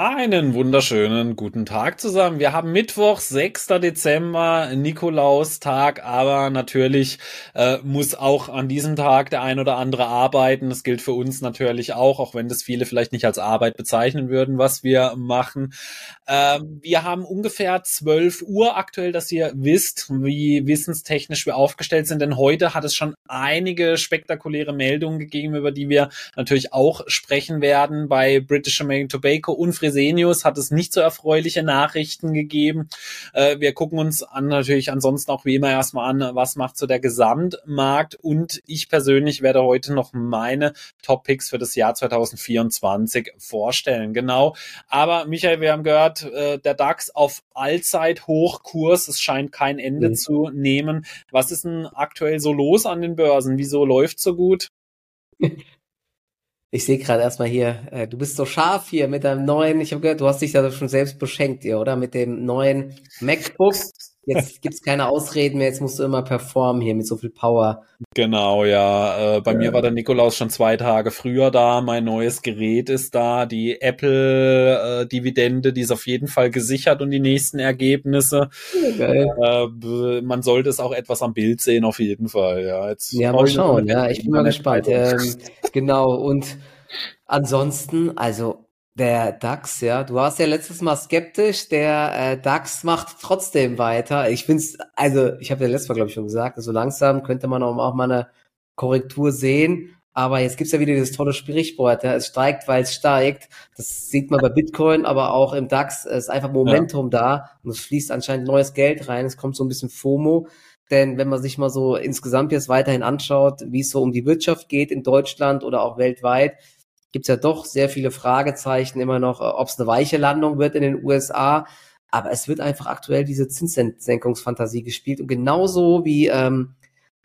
Einen wunderschönen guten Tag zusammen. Wir haben Mittwoch, 6. Dezember, Nikolaustag, aber natürlich äh, muss auch an diesem Tag der ein oder andere arbeiten. Das gilt für uns natürlich auch, auch wenn das viele vielleicht nicht als Arbeit bezeichnen würden, was wir machen. Ähm, wir haben ungefähr 12 Uhr aktuell, dass ihr wisst, wie wissenstechnisch wir aufgestellt sind, denn heute hat es schon einige spektakuläre Meldungen gegeben, über die wir natürlich auch sprechen werden bei British American Tobacco und Fresenius hat es nicht so erfreuliche Nachrichten gegeben. Äh, wir gucken uns an natürlich ansonsten auch wie immer erstmal an, was macht so der Gesamtmarkt und ich persönlich werde heute noch meine Top Picks für das Jahr 2024 vorstellen. Genau. Aber Michael, wir haben gehört, äh, der DAX auf Allzeithochkurs. Es scheint kein Ende mhm. zu nehmen. Was ist denn aktuell so los an den Börsen? Wieso läuft so gut? Ich sehe gerade erstmal hier, äh, du bist so scharf hier mit deinem neuen, ich habe gehört, du hast dich da schon selbst beschenkt, ihr, oder? Mit dem neuen MacBook. Jetzt gibt's keine Ausreden mehr, jetzt musst du immer performen hier mit so viel Power. Genau, ja. Äh, bei ja. mir war der Nikolaus schon zwei Tage früher da. Mein neues Gerät ist da. Die Apple-Dividende, äh, die ist auf jeden Fall gesichert und die nächsten Ergebnisse. Geil. Äh, man sollte es auch etwas am Bild sehen, auf jeden Fall. Ja, jetzt ja mal schauen. Ja, ich bin mal gespannt. Ähm, genau. Und ansonsten, also der DAX, ja, du warst ja letztes Mal skeptisch, der äh, DAX macht trotzdem weiter. Ich finde es, also ich habe ja letztes Mal, glaube ich, schon gesagt, so langsam könnte man auch, mal eine Korrektur sehen. Aber jetzt gibt's ja wieder dieses tolle Sprichwort, ja, es steigt, weil es steigt. Das sieht man bei Bitcoin, aber auch im DAX ist einfach Momentum ja. da und es fließt anscheinend neues Geld rein. Es kommt so ein bisschen FOMO. Denn wenn man sich mal so insgesamt jetzt weiterhin anschaut, wie es so um die Wirtschaft geht in Deutschland oder auch weltweit, gibt es ja doch sehr viele Fragezeichen immer noch, äh, ob es eine weiche Landung wird in den USA. Aber es wird einfach aktuell diese Zinssenkungsfantasie gespielt. Und genauso wie ähm,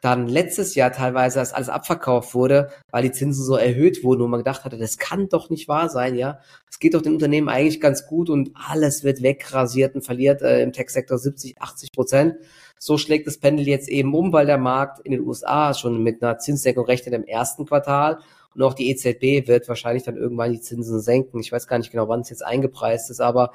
dann letztes Jahr teilweise, als alles abverkauft wurde, weil die Zinsen so erhöht wurden und man gedacht hatte, das kann doch nicht wahr sein, ja. Es geht doch den Unternehmen eigentlich ganz gut und alles wird wegrasiert und verliert äh, im Tech-Sektor 70, 80 Prozent. So schlägt das Pendel jetzt eben um, weil der Markt in den USA schon mit einer Zinssenkung rechnet im ersten Quartal und auch die EZB wird wahrscheinlich dann irgendwann die Zinsen senken. Ich weiß gar nicht genau, wann es jetzt eingepreist ist, aber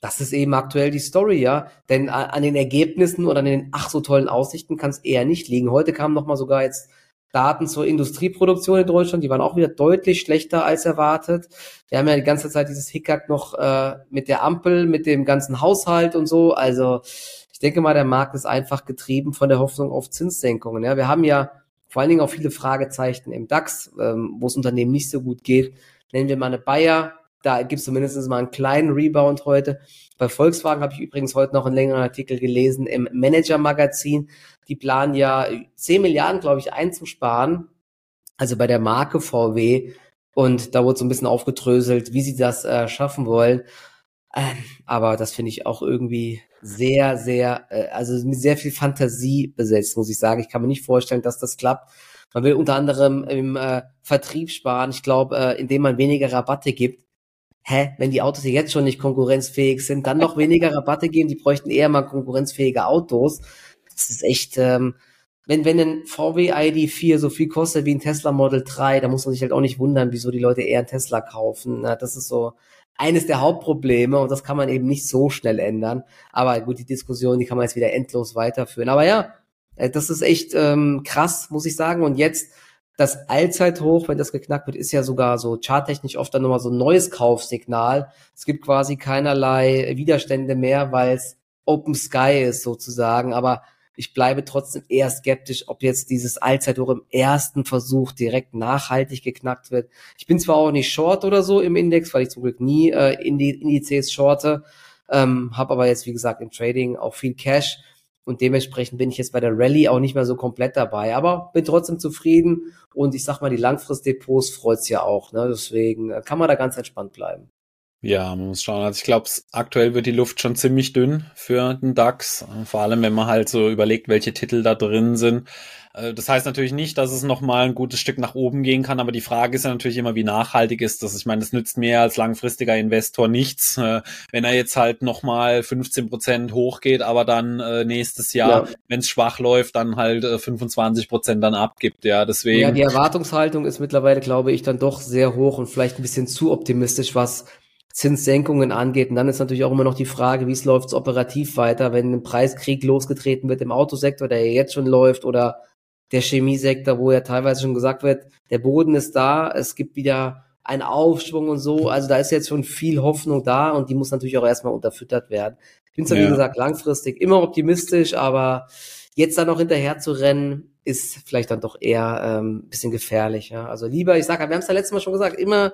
das ist eben aktuell die Story, ja. Denn an den Ergebnissen oder an den ach so tollen Aussichten kann es eher nicht liegen. Heute kamen nochmal sogar jetzt Daten zur Industrieproduktion in Deutschland, die waren auch wieder deutlich schlechter als erwartet. Wir haben ja die ganze Zeit dieses Hickhack noch äh, mit der Ampel, mit dem ganzen Haushalt und so. Also ich denke mal, der Markt ist einfach getrieben von der Hoffnung auf Zinssenkungen. Ja, wir haben ja vor allen Dingen auch viele Fragezeichen im DAX, ähm, wo es Unternehmen nicht so gut geht. Nennen wir mal eine Bayer, da gibt es zumindest mal einen kleinen Rebound heute. Bei Volkswagen habe ich übrigens heute noch einen längeren Artikel gelesen im Manager-Magazin. Die planen ja 10 Milliarden, glaube ich, einzusparen. Also bei der Marke VW. Und da wurde so ein bisschen aufgedröselt, wie sie das äh, schaffen wollen. Ähm, aber das finde ich auch irgendwie sehr, sehr, äh, also mit sehr viel Fantasie besetzt, muss ich sagen. Ich kann mir nicht vorstellen, dass das klappt. Man will unter anderem im äh, Vertrieb sparen. Ich glaube, äh, indem man weniger Rabatte gibt. Hä, wenn die Autos jetzt schon nicht konkurrenzfähig sind, dann noch weniger Rabatte geben. Die bräuchten eher mal konkurrenzfähige Autos. Das ist echt, ähm, wenn, wenn ein VW ID4 so viel kostet wie ein Tesla Model 3, da muss man sich halt auch nicht wundern, wieso die Leute eher einen Tesla kaufen. Na, das ist so, eines der Hauptprobleme und das kann man eben nicht so schnell ändern. Aber gut, die Diskussion, die kann man jetzt wieder endlos weiterführen. Aber ja, äh, das ist echt ähm, krass, muss ich sagen. Und jetzt das Allzeithoch, wenn das geknackt wird, ist ja sogar so charttechnisch oft dann nochmal so ein neues Kaufsignal. Es gibt quasi keinerlei Widerstände mehr, weil es Open Sky ist sozusagen. Aber ich bleibe trotzdem eher skeptisch, ob jetzt dieses Allzeithoch im ersten Versuch direkt nachhaltig geknackt wird. Ich bin zwar auch nicht short oder so im Index, weil ich zum Glück nie äh, Indizes shorte, ähm, habe aber jetzt, wie gesagt, im Trading auch viel Cash und dementsprechend bin ich jetzt bei der Rallye auch nicht mehr so komplett dabei, aber bin trotzdem zufrieden und ich sag mal, die Langfristdepots freut's ja auch, ne? deswegen äh, kann man da ganz entspannt bleiben. Ja, man muss schauen. Also ich glaube, aktuell wird die Luft schon ziemlich dünn für den DAX. Vor allem, wenn man halt so überlegt, welche Titel da drin sind. Äh, das heißt natürlich nicht, dass es nochmal ein gutes Stück nach oben gehen kann, aber die Frage ist ja natürlich immer, wie nachhaltig ist das? Ich meine, das nützt mir als langfristiger Investor nichts, äh, wenn er jetzt halt nochmal 15 Prozent hochgeht, aber dann äh, nächstes Jahr, ja. wenn es schwach läuft, dann halt 25 Prozent dann abgibt. Ja, deswegen. Ja, die Erwartungshaltung ist mittlerweile, glaube ich, dann doch sehr hoch und vielleicht ein bisschen zu optimistisch, was Zinssenkungen angeht. Und dann ist natürlich auch immer noch die Frage, wie es läuft operativ weiter, wenn ein Preiskrieg losgetreten wird im Autosektor, der ja jetzt schon läuft, oder der Chemiesektor, wo ja teilweise schon gesagt wird, der Boden ist da, es gibt wieder einen Aufschwung und so. Also da ist jetzt schon viel Hoffnung da und die muss natürlich auch erstmal unterfüttert werden. Ich bin zwar, ja. wie gesagt, langfristig immer optimistisch, aber jetzt da noch hinterher zu rennen, ist vielleicht dann doch eher ähm, bisschen gefährlich. Ja? Also lieber, ich sage, wir haben es ja letztes Mal schon gesagt, immer,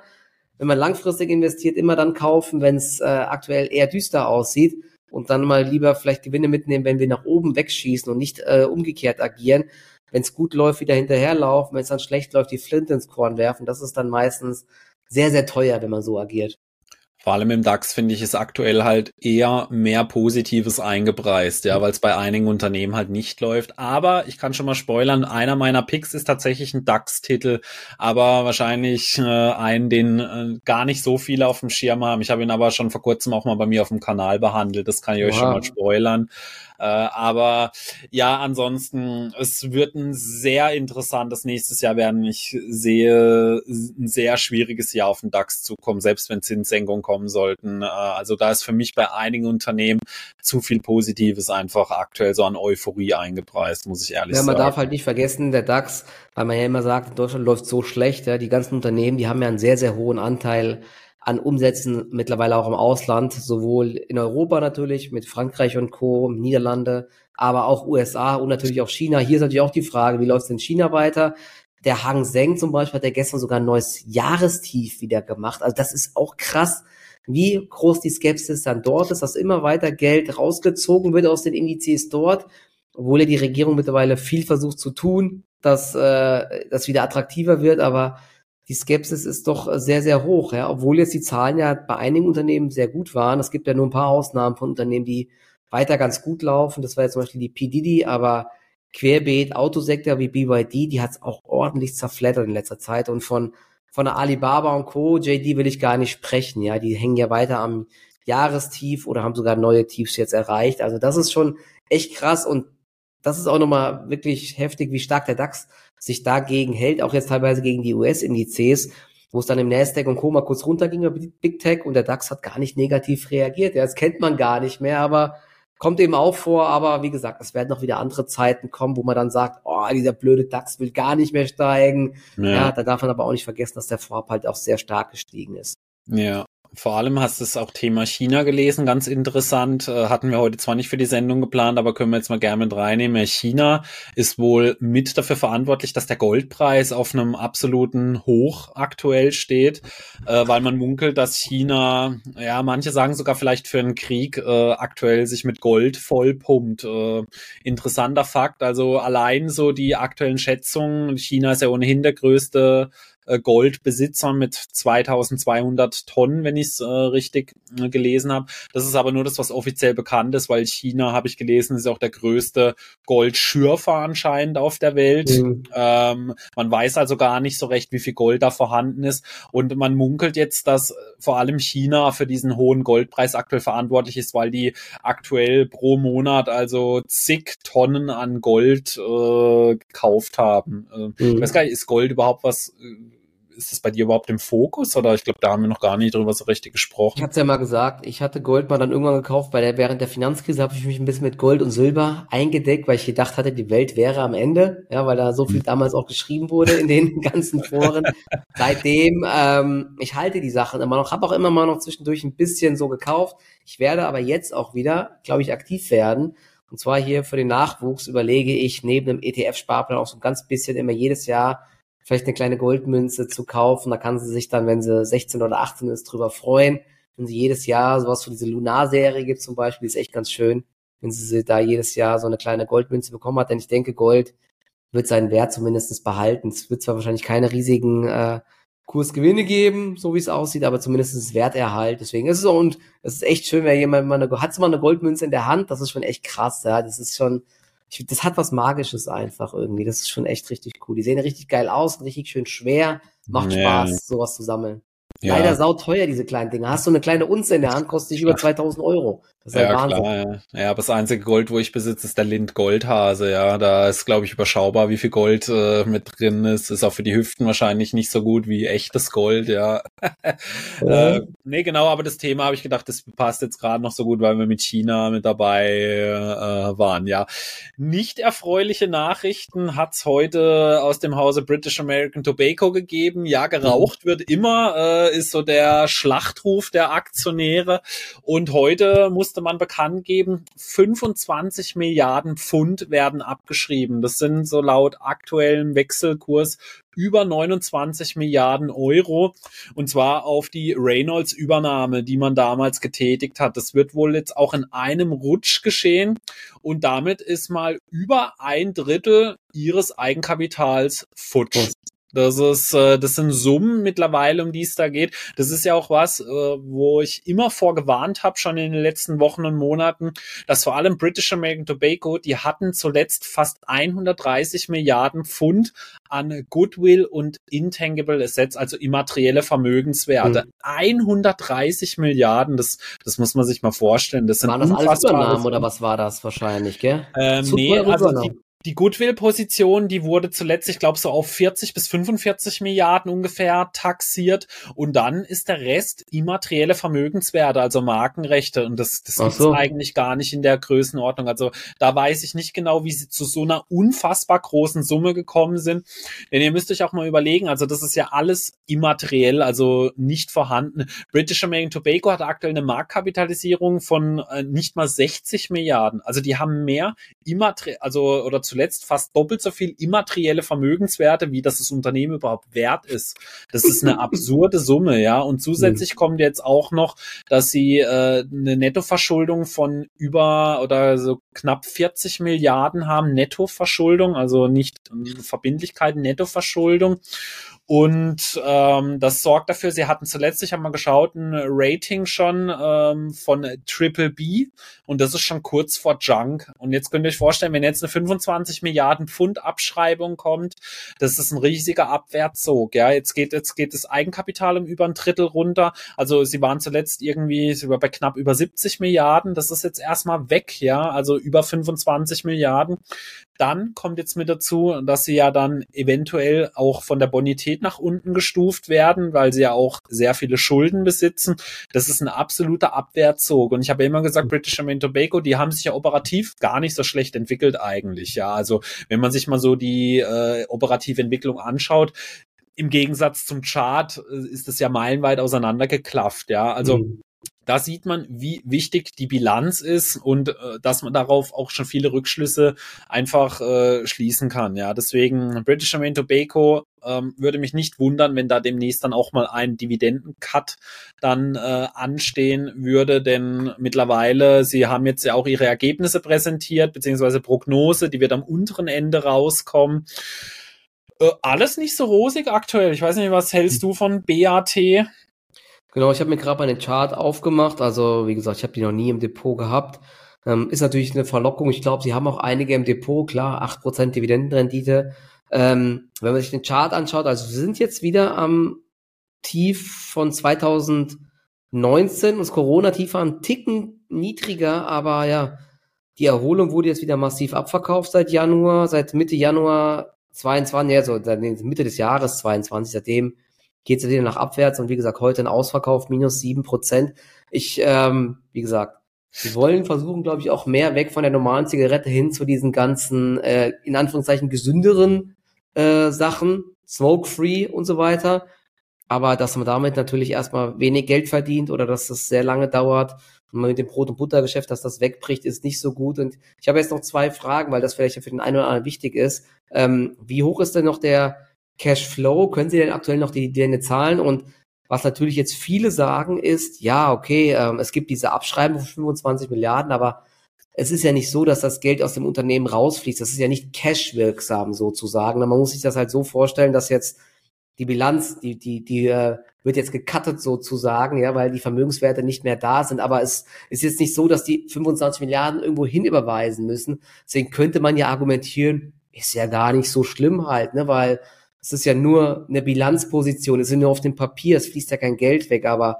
wenn man langfristig investiert, immer dann kaufen, wenn es äh, aktuell eher düster aussieht und dann mal lieber vielleicht Gewinne mitnehmen, wenn wir nach oben wegschießen und nicht äh, umgekehrt agieren. Wenn es gut läuft, wieder hinterherlaufen, wenn es dann schlecht läuft, die Flint ins Korn werfen. Das ist dann meistens sehr, sehr teuer, wenn man so agiert. Vor allem im DAX finde ich es aktuell halt eher mehr Positives eingepreist, ja, weil es bei einigen Unternehmen halt nicht läuft. Aber ich kann schon mal spoilern, einer meiner Picks ist tatsächlich ein DAX-Titel, aber wahrscheinlich äh, einen, den äh, gar nicht so viele auf dem Schirm haben. Ich habe ihn aber schon vor kurzem auch mal bei mir auf dem Kanal behandelt. Das kann ich wow. euch schon mal spoilern. Äh, aber ja, ansonsten, es wird ein sehr interessantes nächstes Jahr werden. Ich sehe ein sehr schwieriges Jahr auf den DAX zukommen, selbst wenn Zinssenkungen kommen sollten. Äh, also da ist für mich bei einigen Unternehmen zu viel Positives einfach aktuell so an Euphorie eingepreist, muss ich ehrlich ja, sagen. Man darf halt nicht vergessen, der DAX, weil man ja immer sagt, in Deutschland läuft so schlecht, ja, die ganzen Unternehmen, die haben ja einen sehr, sehr hohen Anteil an Umsätzen mittlerweile auch im Ausland, sowohl in Europa natürlich mit Frankreich und Co., Niederlande, aber auch USA und natürlich auch China. Hier ist natürlich auch die Frage, wie läuft es in China weiter? Der Hang Seng zum Beispiel hat ja gestern sogar ein neues Jahrestief wieder gemacht. Also das ist auch krass, wie groß die Skepsis dann dort ist, dass immer weiter Geld rausgezogen wird aus den Indizes dort, obwohl ja die Regierung mittlerweile viel versucht zu tun, dass äh, das wieder attraktiver wird, aber die Skepsis ist doch sehr, sehr hoch, ja, obwohl jetzt die Zahlen ja bei einigen Unternehmen sehr gut waren. Es gibt ja nur ein paar Ausnahmen von Unternehmen, die weiter ganz gut laufen. Das war jetzt zum Beispiel die PDD, aber Querbeet, Autosektor wie BYD, die hat es auch ordentlich zerfleddert in letzter Zeit. Und von, von der Alibaba und Co., JD will ich gar nicht sprechen, ja, die hängen ja weiter am Jahrestief oder haben sogar neue Tiefs jetzt erreicht. Also das ist schon echt krass und das ist auch nochmal wirklich heftig, wie stark der DAX sich dagegen hält, auch jetzt teilweise gegen die US-Indizes, wo es dann im Nasdaq und Co. mal kurz runterging über Big Tech und der DAX hat gar nicht negativ reagiert. Ja, das kennt man gar nicht mehr, aber kommt eben auch vor. Aber wie gesagt, es werden noch wieder andere Zeiten kommen, wo man dann sagt, oh, dieser blöde DAX will gar nicht mehr steigen. Ja, ja da darf man aber auch nicht vergessen, dass der Vorab halt auch sehr stark gestiegen ist. Ja, vor allem hast du es auch Thema China gelesen, ganz interessant. Äh, hatten wir heute zwar nicht für die Sendung geplant, aber können wir jetzt mal gerne mit reinnehmen. China ist wohl mit dafür verantwortlich, dass der Goldpreis auf einem absoluten Hoch aktuell steht, äh, weil man munkelt, dass China, ja, manche sagen sogar vielleicht für einen Krieg äh, aktuell sich mit Gold vollpumpt. Interessanter Fakt, also allein so die aktuellen Schätzungen, China ist ja ohnehin der größte äh, Goldbesitzer mit 2200 Tonnen, wenn ich es äh, richtig äh, gelesen habe. Das ist aber nur das, was offiziell bekannt ist, weil China, habe ich gelesen, ist auch der größte Goldschürfer anscheinend auf der Welt. Mhm. Ähm, man weiß also gar nicht so recht, wie viel Gold da vorhanden ist. Und man munkelt jetzt, dass vor allem China für diesen hohen Goldpreis aktuell verantwortlich ist, weil die aktuell pro Monat also zig Tonnen an Gold äh, gekauft haben. Äh, mhm. Ich weiß gar nicht, ist Gold überhaupt was äh, ist das bei dir überhaupt im Fokus oder ich glaube, da haben wir noch gar nicht drüber so richtig gesprochen. Ich hatte ja mal gesagt, ich hatte Gold mal dann irgendwann gekauft, weil der, während der Finanzkrise habe ich mich ein bisschen mit Gold und Silber eingedeckt, weil ich gedacht hatte, die Welt wäre am Ende, ja, weil da so viel damals auch geschrieben wurde in den ganzen Foren. Seitdem, ähm, ich halte die Sachen immer noch, habe auch immer mal noch zwischendurch ein bisschen so gekauft. Ich werde aber jetzt auch wieder, glaube ich, aktiv werden. Und zwar hier für den Nachwuchs überlege ich neben dem ETF-Sparplan auch so ein ganz bisschen immer jedes Jahr vielleicht eine kleine Goldmünze zu kaufen. Da kann sie sich dann, wenn sie 16 oder 18 ist, drüber freuen. Wenn sie jedes Jahr sowas für diese Lunar-Serie gibt zum Beispiel, ist echt ganz schön, wenn sie da jedes Jahr so eine kleine Goldmünze bekommen hat. Denn ich denke, Gold wird seinen Wert zumindest behalten. Es wird zwar wahrscheinlich keine riesigen äh, Kursgewinne geben, so wie es aussieht, aber zumindest Werterhalt. Deswegen ist es auch, und es ist echt schön, wenn jemand mal eine, hat mal eine Goldmünze in der Hand, das ist schon echt krass, ja. Das ist schon, ich, das hat was Magisches einfach irgendwie. Das ist schon echt richtig cool. Die sehen richtig geil aus, richtig schön schwer. Macht ja. Spaß, sowas zu sammeln. Ja. Leider sauteuer, diese kleinen Dinge. Hast du eine kleine Unze in der Hand, kostet dich über 2000 Euro. Das ist ja, Wahnsinn. Klar, ja. ja, aber das einzige Gold, wo ich besitze, ist der Lind Goldhase. Ja, da ist, glaube ich, überschaubar, wie viel Gold äh, mit drin ist. Ist auch für die Hüften wahrscheinlich nicht so gut wie echtes Gold, ja. äh, Nee, genau, aber das Thema habe ich gedacht, das passt jetzt gerade noch so gut, weil wir mit China mit dabei äh, waren. Ja, nicht erfreuliche Nachrichten hat's heute aus dem Hause British American Tobacco gegeben. Ja, geraucht wird immer, äh, ist so der Schlachtruf der Aktionäre. Und heute musste man bekannt geben, 25 Milliarden Pfund werden abgeschrieben. Das sind so laut aktuellem Wechselkurs über 29 Milliarden Euro und zwar auf die Reynolds Übernahme, die man damals getätigt hat. Das wird wohl jetzt auch in einem Rutsch geschehen und damit ist mal über ein Drittel ihres Eigenkapitals futsch. Das ist, äh, das sind Summen mittlerweile, um die es da geht. Das ist ja auch was, äh, wo ich immer vorgewarnt habe, schon in den letzten Wochen und Monaten, dass vor allem British American Tobacco, die hatten zuletzt fast 130 Milliarden Pfund an Goodwill und Intangible Assets, also immaterielle Vermögenswerte. Mhm. 130 Milliarden, das, das muss man sich mal vorstellen. Das sind Waren das alles Übernahmen oder was war das wahrscheinlich, gell? Ähm, nee, also die, die Goodwill-Position, die wurde zuletzt, ich glaube, so auf 40 bis 45 Milliarden ungefähr taxiert. Und dann ist der Rest immaterielle Vermögenswerte, also Markenrechte. Und das, das so. gibt's eigentlich gar nicht in der Größenordnung. Also da weiß ich nicht genau, wie sie zu so einer unfassbar großen Summe gekommen sind. Denn ihr müsst euch auch mal überlegen, also das ist ja alles immateriell, also nicht vorhanden. British American Tobacco hat aktuell eine Marktkapitalisierung von äh, nicht mal 60 Milliarden. Also die haben mehr immateriell, also oder zu zuletzt fast doppelt so viel immaterielle Vermögenswerte, wie das das Unternehmen überhaupt wert ist. Das ist eine absurde Summe, ja. Und zusätzlich mhm. kommt jetzt auch noch, dass sie äh, eine Nettoverschuldung von über oder so knapp 40 Milliarden haben, Nettoverschuldung, also nicht äh, Verbindlichkeiten, Nettoverschuldung. Und ähm, das sorgt dafür, sie hatten zuletzt, ich habe mal geschaut, ein Rating schon ähm, von Triple B und das ist schon kurz vor Junk. Und jetzt könnt ihr euch vorstellen, wenn jetzt eine 25 Milliarden Pfund Abschreibung kommt, das ist ein riesiger Abwärtszug. Ja, jetzt geht jetzt geht das Eigenkapital um über ein Drittel runter. Also sie waren zuletzt irgendwie war bei knapp über 70 Milliarden. Das ist jetzt erstmal weg. Ja, also über 25 Milliarden. Dann kommt jetzt mit dazu, dass sie ja dann eventuell auch von der Bonität nach unten gestuft werden, weil sie ja auch sehr viele Schulden besitzen. Das ist ein absoluter Abwärtszug. Und ich habe immer gesagt, British American Tobago, die haben sich ja operativ gar nicht so schlecht entwickelt eigentlich. Ja, also wenn man sich mal so die äh, operative Entwicklung anschaut, im Gegensatz zum Chart äh, ist es ja meilenweit auseinandergeklafft, ja. Also mhm da sieht man, wie wichtig die Bilanz ist und äh, dass man darauf auch schon viele Rückschlüsse einfach äh, schließen kann. Ja, deswegen British American Tobacco ähm, würde mich nicht wundern, wenn da demnächst dann auch mal ein Dividendencut dann äh, anstehen würde, denn mittlerweile, sie haben jetzt ja auch ihre Ergebnisse präsentiert, beziehungsweise Prognose, die wird am unteren Ende rauskommen. Äh, alles nicht so rosig aktuell. Ich weiß nicht, was hältst du von BAT? Genau, ich habe mir gerade mal den Chart aufgemacht. Also, wie gesagt, ich habe die noch nie im Depot gehabt. Ähm, ist natürlich eine Verlockung. Ich glaube, sie haben auch einige im Depot, klar, 8% Dividendenrendite. Ähm, wenn man sich den Chart anschaut, also wir sind jetzt wieder am Tief von 2019 und das Corona-Tief war ein Ticken niedriger, aber ja, die Erholung wurde jetzt wieder massiv abverkauft seit Januar, seit Mitte Januar 22, ja, so Mitte des Jahres 22, seitdem geht es wieder nach abwärts und wie gesagt, heute ein Ausverkauf, minus sieben Prozent. Ich, ähm, wie gesagt, wir wollen versuchen, glaube ich, auch mehr weg von der normalen Zigarette hin zu diesen ganzen, äh, in Anführungszeichen, gesünderen äh, Sachen, smoke-free und so weiter. Aber dass man damit natürlich erstmal wenig Geld verdient oder dass das sehr lange dauert und man mit dem Brot- und Buttergeschäft, dass das wegbricht, ist nicht so gut. Und ich habe jetzt noch zwei Fragen, weil das vielleicht für den einen oder anderen wichtig ist. Ähm, wie hoch ist denn noch der Cashflow, können Sie denn aktuell noch die Dividende zahlen? Und was natürlich jetzt viele sagen ist, ja, okay, ähm, es gibt diese Abschreibung von 25 Milliarden, aber es ist ja nicht so, dass das Geld aus dem Unternehmen rausfließt. Das ist ja nicht cashwirksam sozusagen. Man muss sich das halt so vorstellen, dass jetzt die Bilanz, die, die, die äh, wird jetzt gecuttet sozusagen, ja, weil die Vermögenswerte nicht mehr da sind. Aber es ist jetzt nicht so, dass die 25 Milliarden irgendwo hin überweisen müssen. Deswegen könnte man ja argumentieren, ist ja gar nicht so schlimm halt, ne, weil es ist ja nur eine Bilanzposition, es ist nur auf dem Papier, es fließt ja kein Geld weg, aber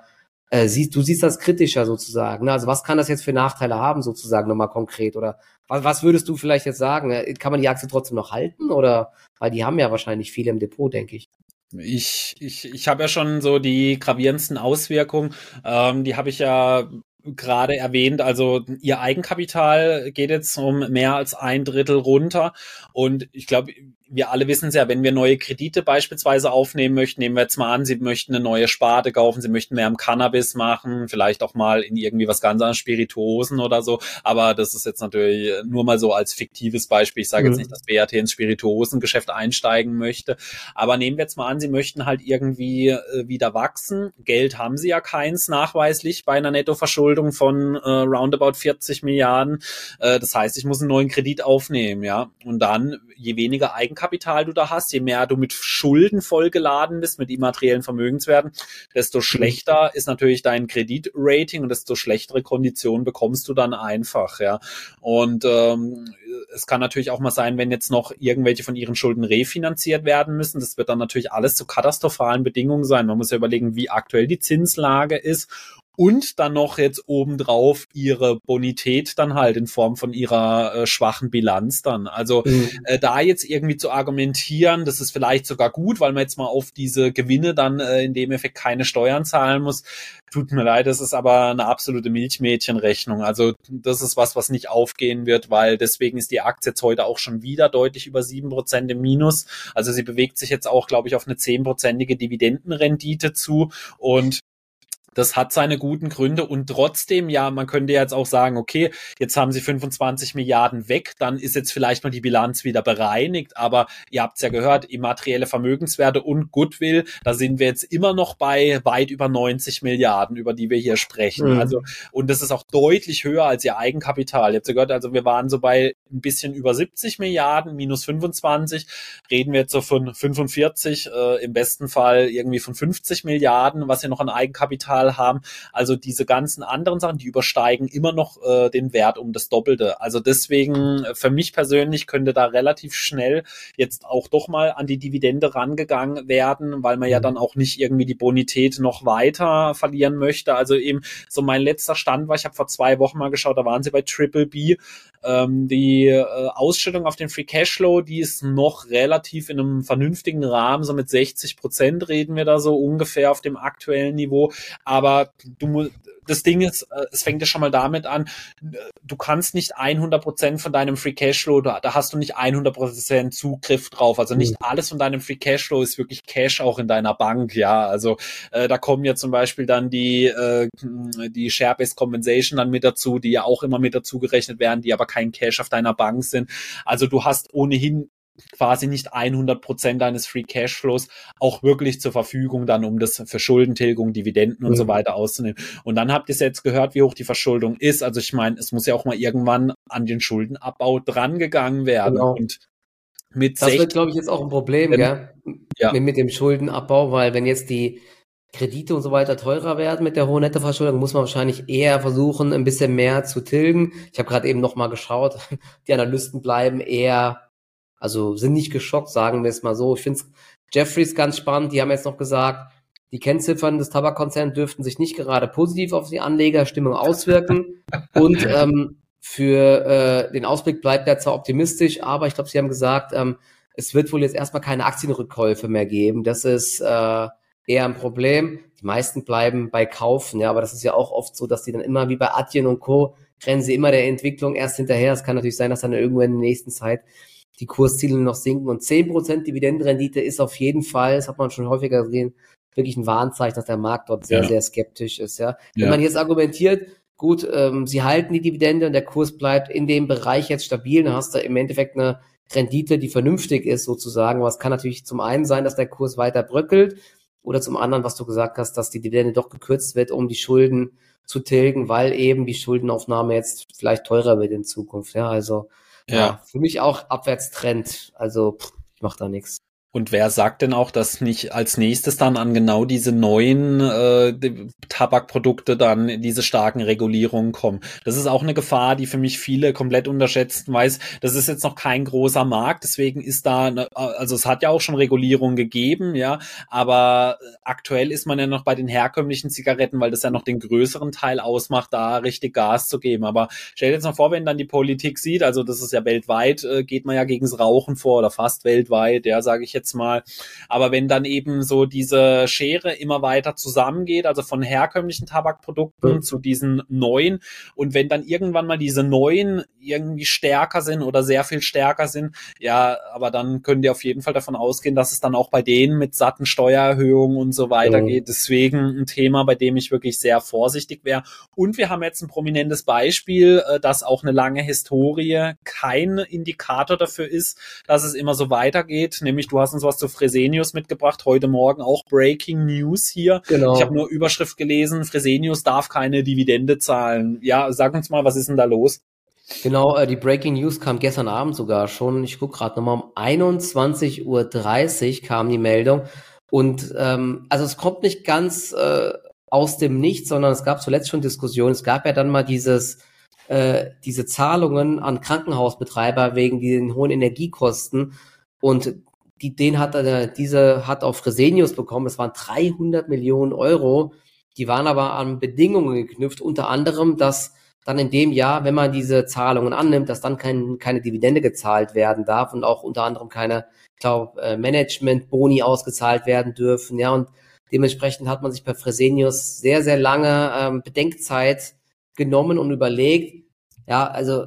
äh, siehst, du siehst das kritischer sozusagen. Ne? Also was kann das jetzt für Nachteile haben, sozusagen nochmal konkret? Oder was, was würdest du vielleicht jetzt sagen? Äh, kann man die Aktie trotzdem noch halten? Oder weil die haben ja wahrscheinlich viele im Depot, denke ich. Ich, ich, ich habe ja schon so die gravierendsten Auswirkungen, ähm, die habe ich ja gerade erwähnt, also ihr Eigenkapital geht jetzt um mehr als ein Drittel runter. Und ich glaube, wir alle wissen es ja, wenn wir neue Kredite beispielsweise aufnehmen möchten, nehmen wir jetzt mal an, Sie möchten eine neue Sparte kaufen, Sie möchten mehr im Cannabis machen, vielleicht auch mal in irgendwie was ganz anderes, Spirituosen oder so. Aber das ist jetzt natürlich nur mal so als fiktives Beispiel. Ich sage mhm. jetzt nicht, dass BAT ins Spirituosengeschäft einsteigen möchte. Aber nehmen wir jetzt mal an, Sie möchten halt irgendwie äh, wieder wachsen. Geld haben Sie ja keins nachweislich bei einer Nettoverschuldung von äh, roundabout 40 Milliarden. Äh, das heißt, ich muss einen neuen Kredit aufnehmen, ja. Und dann, je weniger Eigen Eigenkapital du da hast, je mehr du mit Schulden vollgeladen bist, mit immateriellen Vermögenswerten, desto mhm. schlechter ist natürlich dein Kreditrating und desto schlechtere Konditionen bekommst du dann einfach, ja. Und ähm, es kann natürlich auch mal sein, wenn jetzt noch irgendwelche von ihren Schulden refinanziert werden müssen. Das wird dann natürlich alles zu katastrophalen Bedingungen sein. Man muss ja überlegen, wie aktuell die Zinslage ist und dann noch jetzt obendrauf ihre Bonität dann halt in Form von ihrer äh, schwachen Bilanz dann. Also mhm. äh, da jetzt irgendwie zu argumentieren, das ist vielleicht sogar gut, weil man jetzt mal auf diese Gewinne dann äh, in dem Effekt keine Steuern zahlen muss. Tut mir leid, das ist aber eine absolute Milchmädchenrechnung. Also das ist was, was nicht aufgehen wird, weil deswegen ist die Aktie jetzt heute auch schon wieder deutlich über sieben Prozent im Minus. Also sie bewegt sich jetzt auch, glaube ich, auf eine zehnprozentige Dividendenrendite zu und das hat seine guten Gründe und trotzdem, ja, man könnte jetzt auch sagen, okay, jetzt haben sie 25 Milliarden weg, dann ist jetzt vielleicht mal die Bilanz wieder bereinigt, aber ihr habt es ja gehört, immaterielle Vermögenswerte und Goodwill, da sind wir jetzt immer noch bei weit über 90 Milliarden, über die wir hier sprechen. Mhm. Also, und das ist auch deutlich höher als ihr Eigenkapital. Ihr habt ja gehört, also wir waren so bei ein bisschen über 70 Milliarden, minus 25, reden wir jetzt so von 45, äh, im besten Fall irgendwie von 50 Milliarden, was ihr noch an Eigenkapital Potenzial haben. Also diese ganzen anderen Sachen, die übersteigen immer noch äh, den Wert um das Doppelte. Also deswegen äh, für mich persönlich könnte da relativ schnell jetzt auch doch mal an die Dividende rangegangen werden, weil man ja mhm. dann auch nicht irgendwie die Bonität noch weiter verlieren möchte. Also eben so mein letzter Stand war, ich habe vor zwei Wochen mal geschaut, da waren sie bei Triple B. Ähm, die äh, Ausstellung auf den Free Cashflow, die ist noch relativ in einem vernünftigen Rahmen, so mit 60 Prozent reden wir da so ungefähr auf dem aktuellen Niveau. Aber du musst, das Ding ist, äh, es fängt ja schon mal damit an, du kannst nicht 100 Prozent von deinem Free Cashflow, da, da hast du nicht 100 Prozent Zugriff drauf. Also nicht mhm. alles von deinem Free Cashflow ist wirklich Cash auch in deiner Bank, ja. Also äh, da kommen ja zum Beispiel dann die, äh, die Share-Based Compensation dann mit dazu, die ja auch immer mit dazu gerechnet werden, die aber kein Cash auf deiner Bank sind. Also du hast ohnehin quasi nicht 100 Prozent deines Free Cashflows auch wirklich zur Verfügung dann, um das für Schuldentilgung, Dividenden und mhm. so weiter auszunehmen. Und dann habt ihr es jetzt gehört, wie hoch die Verschuldung ist. Also ich meine, es muss ja auch mal irgendwann an den Schuldenabbau drangegangen werden. Genau. Und mit das wird, glaube ich, jetzt auch ein Problem, wenn, gell? Ja. Mit, mit dem Schuldenabbau, weil wenn jetzt die Kredite und so weiter teurer werden mit der hohen Nettoverschuldung, muss man wahrscheinlich eher versuchen, ein bisschen mehr zu tilgen. Ich habe gerade eben noch mal geschaut, die Analysten bleiben eher also sind nicht geschockt, sagen wir es mal so. Ich finde Jeffries ganz spannend. Die haben jetzt noch gesagt, die Kennziffern des Tabakkonzerns dürften sich nicht gerade positiv auf die Anlegerstimmung auswirken. Und ähm, für äh, den Ausblick bleibt er zwar optimistisch, aber ich glaube, Sie haben gesagt, ähm, es wird wohl jetzt erstmal keine Aktienrückkäufe mehr geben. Das ist äh, eher ein Problem. Die meisten bleiben bei Kaufen, ja, aber das ist ja auch oft so, dass die dann immer wie bei Adyen und Co. rennen sie immer der Entwicklung erst hinterher. Es kann natürlich sein, dass dann irgendwann in der nächsten Zeit die Kursziele noch sinken. Und zehn Prozent Dividendenrendite ist auf jeden Fall, das hat man schon häufiger gesehen, wirklich ein Warnzeichen, dass der Markt dort sehr, ja. sehr skeptisch ist. Ja. Wenn ja. man jetzt argumentiert, gut, ähm, sie halten die Dividende und der Kurs bleibt in dem Bereich jetzt stabil, dann hast du im Endeffekt eine Rendite, die vernünftig ist sozusagen. Was kann natürlich zum einen sein, dass der Kurs weiter bröckelt oder zum anderen, was du gesagt hast, dass die Dividende doch gekürzt wird, um die Schulden zu tilgen, weil eben die Schuldenaufnahme jetzt vielleicht teurer wird in Zukunft. Ja, also ja. Für mich auch Abwärtstrend. Also pff, ich mach da nichts. Und wer sagt denn auch, dass nicht als nächstes dann an genau diese neuen äh, Tabakprodukte dann diese starken Regulierungen kommen? Das ist auch eine Gefahr, die für mich viele komplett unterschätzen weiß. Das ist jetzt noch kein großer Markt, deswegen ist da, eine, also es hat ja auch schon Regulierungen gegeben, ja, aber aktuell ist man ja noch bei den herkömmlichen Zigaretten, weil das ja noch den größeren Teil ausmacht, da richtig Gas zu geben. Aber stell dir jetzt mal vor, wenn dann die Politik sieht, also das ist ja weltweit, äh, geht man ja gegens Rauchen vor oder fast weltweit, ja, sage ich jetzt jetzt mal. Aber wenn dann eben so diese Schere immer weiter zusammengeht, also von herkömmlichen Tabakprodukten mhm. zu diesen neuen und wenn dann irgendwann mal diese neuen irgendwie stärker sind oder sehr viel stärker sind, ja, aber dann können die auf jeden Fall davon ausgehen, dass es dann auch bei denen mit satten Steuererhöhungen und so weiter mhm. geht. Deswegen ein Thema, bei dem ich wirklich sehr vorsichtig wäre. Und wir haben jetzt ein prominentes Beispiel, äh, dass auch eine lange Historie kein Indikator dafür ist, dass es immer so weitergeht. Nämlich, du hast uns was zu Fresenius mitgebracht, heute Morgen auch Breaking News hier. Genau. Ich habe nur Überschrift gelesen, Fresenius darf keine Dividende zahlen. Ja, sag uns mal, was ist denn da los? Genau, äh, die Breaking News kam gestern Abend sogar schon. Ich gucke gerade nochmal um 21.30 Uhr kam die Meldung. Und ähm, also es kommt nicht ganz äh, aus dem Nichts, sondern es gab zuletzt schon Diskussionen. Es gab ja dann mal dieses äh, diese Zahlungen an Krankenhausbetreiber wegen den hohen Energiekosten und die, den hat er, diese hat auf Fresenius bekommen. Es waren 300 Millionen Euro. Die waren aber an Bedingungen geknüpft, unter anderem, dass dann in dem Jahr, wenn man diese Zahlungen annimmt, dass dann kein, keine Dividende gezahlt werden darf und auch unter anderem keine, ich glaube, äh, Management-Boni ausgezahlt werden dürfen. Ja, und dementsprechend hat man sich bei Fresenius sehr, sehr lange ähm, Bedenkzeit genommen und überlegt, ja, also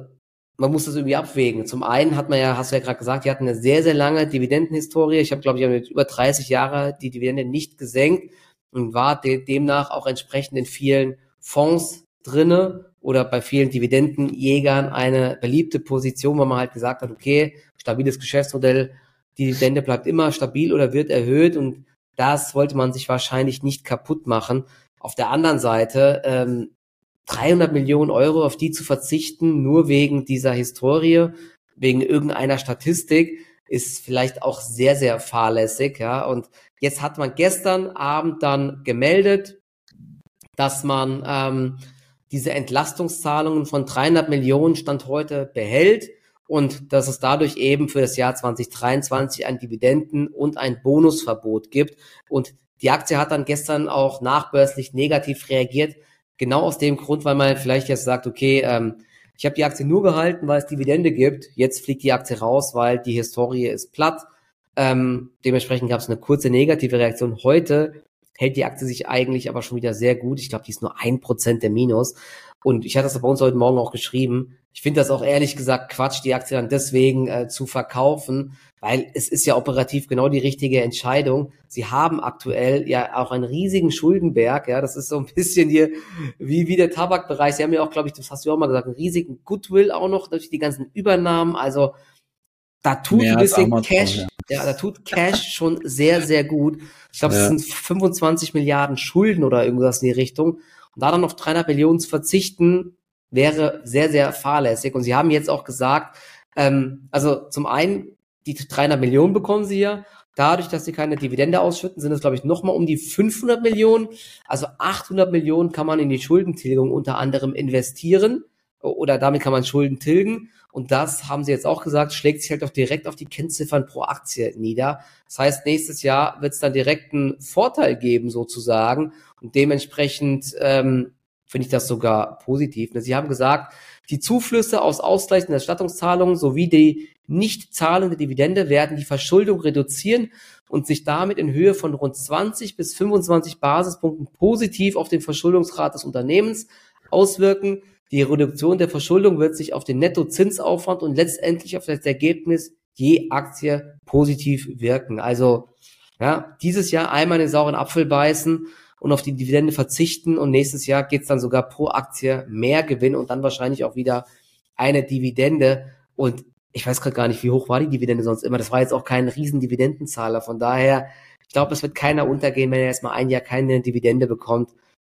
man muss das irgendwie abwägen. Zum einen hat man ja, hast du ja gerade gesagt, die hatten eine sehr, sehr lange Dividendenhistorie. Ich habe, glaube ich, mit über 30 Jahre die Dividende nicht gesenkt und war de demnach auch entsprechend in vielen Fonds drinne oder bei vielen Dividendenjägern eine beliebte Position, wo man halt gesagt hat, okay, stabiles Geschäftsmodell, die Dividende bleibt immer stabil oder wird erhöht und das wollte man sich wahrscheinlich nicht kaputt machen. Auf der anderen Seite, ähm, 300 Millionen Euro auf die zu verzichten, nur wegen dieser Historie, wegen irgendeiner Statistik, ist vielleicht auch sehr, sehr fahrlässig, ja. Und jetzt hat man gestern Abend dann gemeldet, dass man ähm, diese Entlastungszahlungen von 300 Millionen Stand heute behält und dass es dadurch eben für das Jahr 2023 ein Dividenden- und ein Bonusverbot gibt. Und die Aktie hat dann gestern auch nachbörslich negativ reagiert, genau aus dem Grund, weil man vielleicht jetzt sagt, okay, ähm, ich habe die Aktie nur gehalten, weil es Dividende gibt. Jetzt fliegt die Aktie raus, weil die Historie ist platt. Ähm, dementsprechend gab es eine kurze negative Reaktion. Heute hält die Aktie sich eigentlich aber schon wieder sehr gut. Ich glaube, die ist nur ein Prozent der Minus. Und ich hatte das bei uns heute Morgen auch geschrieben. Ich finde das auch ehrlich gesagt Quatsch, die Aktie dann deswegen äh, zu verkaufen, weil es ist ja operativ genau die richtige Entscheidung. Sie haben aktuell ja auch einen riesigen Schuldenberg, ja, das ist so ein bisschen hier wie, wie der Tabakbereich. Sie haben ja auch, glaube ich, das hast du auch mal gesagt, einen riesigen Goodwill auch noch durch die ganzen Übernahmen. Also da tut Mehr ein bisschen Cash, ja. ja. da tut Cash schon sehr, sehr gut. Ich glaube, ja. es sind 25 Milliarden Schulden oder irgendwas in die Richtung. Und da dann auf 300 Millionen zu verzichten, wäre sehr, sehr fahrlässig. Und sie haben jetzt auch gesagt, ähm, also zum einen, die 300 Millionen bekommen sie ja. Dadurch, dass sie keine Dividende ausschütten, sind es, glaube ich, nochmal um die 500 Millionen. Also 800 Millionen kann man in die Schuldentilgung unter anderem investieren oder damit kann man Schulden tilgen. Und das haben sie jetzt auch gesagt, schlägt sich halt auch direkt auf die Kennziffern pro Aktie nieder. Das heißt, nächstes Jahr wird es dann direkt einen Vorteil geben sozusagen. Und dementsprechend ähm, finde ich das sogar positiv. Sie haben gesagt, die Zuflüsse aus ausgleichenden Erstattungszahlungen sowie die nicht zahlende Dividende werden die Verschuldung reduzieren und sich damit in Höhe von rund 20 bis 25 Basispunkten positiv auf den Verschuldungsrat des Unternehmens auswirken. Die Reduktion der Verschuldung wird sich auf den Nettozinsaufwand und letztendlich auf das Ergebnis je Aktie positiv wirken. Also ja, dieses Jahr einmal den sauren Apfel beißen und auf die Dividende verzichten und nächstes Jahr geht's dann sogar pro Aktie mehr Gewinn und dann wahrscheinlich auch wieder eine Dividende. Und ich weiß gerade gar nicht, wie hoch war die Dividende sonst immer. Das war jetzt auch kein riesen Dividendenzahler. Von daher, ich glaube, es wird keiner untergehen, wenn er erstmal ein Jahr keine Dividende bekommt.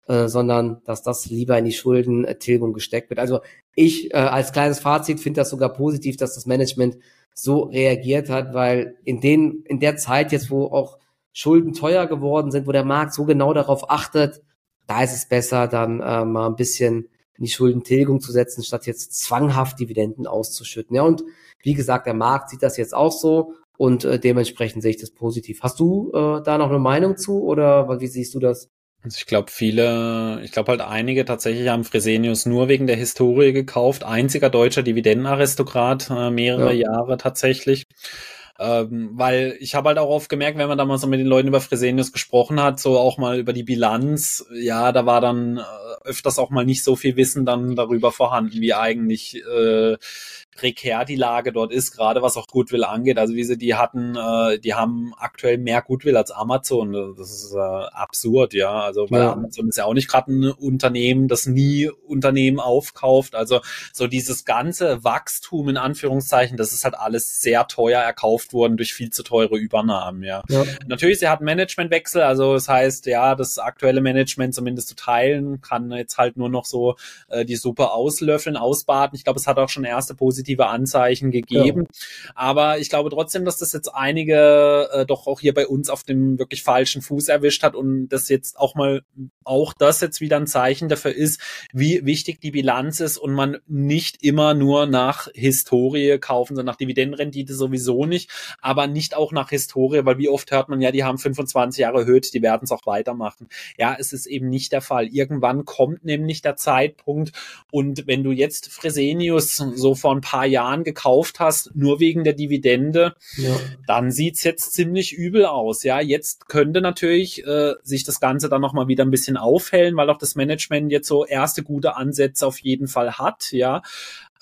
Äh, sondern dass das lieber in die Schuldentilgung gesteckt wird. Also ich äh, als kleines Fazit finde das sogar positiv, dass das Management so reagiert hat, weil in den in der Zeit jetzt, wo auch Schulden teuer geworden sind, wo der Markt so genau darauf achtet, da ist es besser, dann äh, mal ein bisschen in die Schuldentilgung zu setzen, statt jetzt zwanghaft Dividenden auszuschütten. Ja, und wie gesagt, der Markt sieht das jetzt auch so und äh, dementsprechend sehe ich das positiv. Hast du äh, da noch eine Meinung zu oder wie siehst du das? Also ich glaube, viele, ich glaube halt einige tatsächlich haben Fresenius nur wegen der Historie gekauft. Einziger deutscher Dividendenaristokrat, äh, mehrere ja. Jahre tatsächlich. Ähm, weil ich habe halt auch oft gemerkt, wenn man da mal so mit den Leuten über Fresenius gesprochen hat, so auch mal über die Bilanz, ja, da war dann äh, öfters auch mal nicht so viel Wissen dann darüber vorhanden, wie eigentlich äh, prekär die Lage dort ist, gerade was auch Goodwill angeht. Also wie sie die hatten, äh, die haben aktuell mehr Goodwill als Amazon. Das ist äh, absurd, ja. Also weil ja. Amazon ist ja auch nicht gerade ein Unternehmen, das nie Unternehmen aufkauft. Also so dieses ganze Wachstum in Anführungszeichen, das ist halt alles sehr teuer erkauft worden durch viel zu teure Übernahmen, ja. ja. Natürlich, sie hat Managementwechsel, also das heißt, ja, das aktuelle Management zumindest zu teilen, kann jetzt halt nur noch so äh, die Suppe auslöffeln, ausbaden. Ich glaube, es hat auch schon erste positive positive Anzeichen gegeben. Ja. Aber ich glaube trotzdem, dass das jetzt einige äh, doch auch hier bei uns auf dem wirklich falschen Fuß erwischt hat und das jetzt auch mal, auch das jetzt wieder ein Zeichen dafür ist, wie wichtig die Bilanz ist und man nicht immer nur nach Historie kaufen, sondern nach Dividendenrendite sowieso nicht, aber nicht auch nach Historie, weil wie oft hört man ja, die haben 25 Jahre erhöht, die werden es auch weitermachen. Ja, es ist eben nicht der Fall. Irgendwann kommt nämlich der Zeitpunkt und wenn du jetzt Fresenius so vor ein paar paar Jahren gekauft hast, nur wegen der Dividende, ja. dann sieht's jetzt ziemlich übel aus. Ja, jetzt könnte natürlich äh, sich das Ganze dann nochmal wieder ein bisschen aufhellen, weil auch das Management jetzt so erste gute Ansätze auf jeden Fall hat. Ja,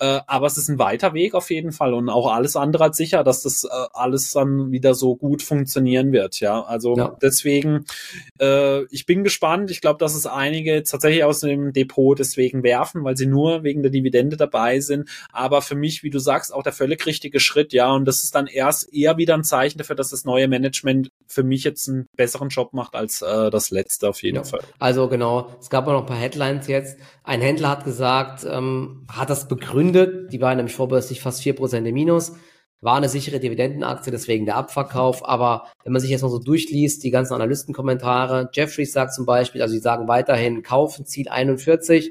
äh, aber es ist ein weiter Weg auf jeden Fall und auch alles andere als sicher, dass das äh, alles dann wieder so gut funktionieren wird. Ja, also ja. deswegen, äh, ich bin gespannt. Ich glaube, dass es einige jetzt tatsächlich aus dem Depot deswegen werfen, weil sie nur wegen der Dividende dabei sind. Aber für mich, wie du sagst, auch der völlig richtige Schritt. Ja, und das ist dann erst eher wieder ein Zeichen dafür, dass das neue Management für mich jetzt einen besseren Job macht als äh, das letzte auf jeden ja. Fall. Also genau, es gab auch noch ein paar Headlines jetzt. Ein Händler hat gesagt, ähm, hat das begründet, die waren nämlich vorbörslich fast vier Prozent im Minus, war eine sichere Dividendenaktie, deswegen der Abverkauf. Aber wenn man sich jetzt mal so durchliest, die ganzen Analystenkommentare, Jeffries sagt zum Beispiel, also sie sagen weiterhin, kaufen, Ziel 41,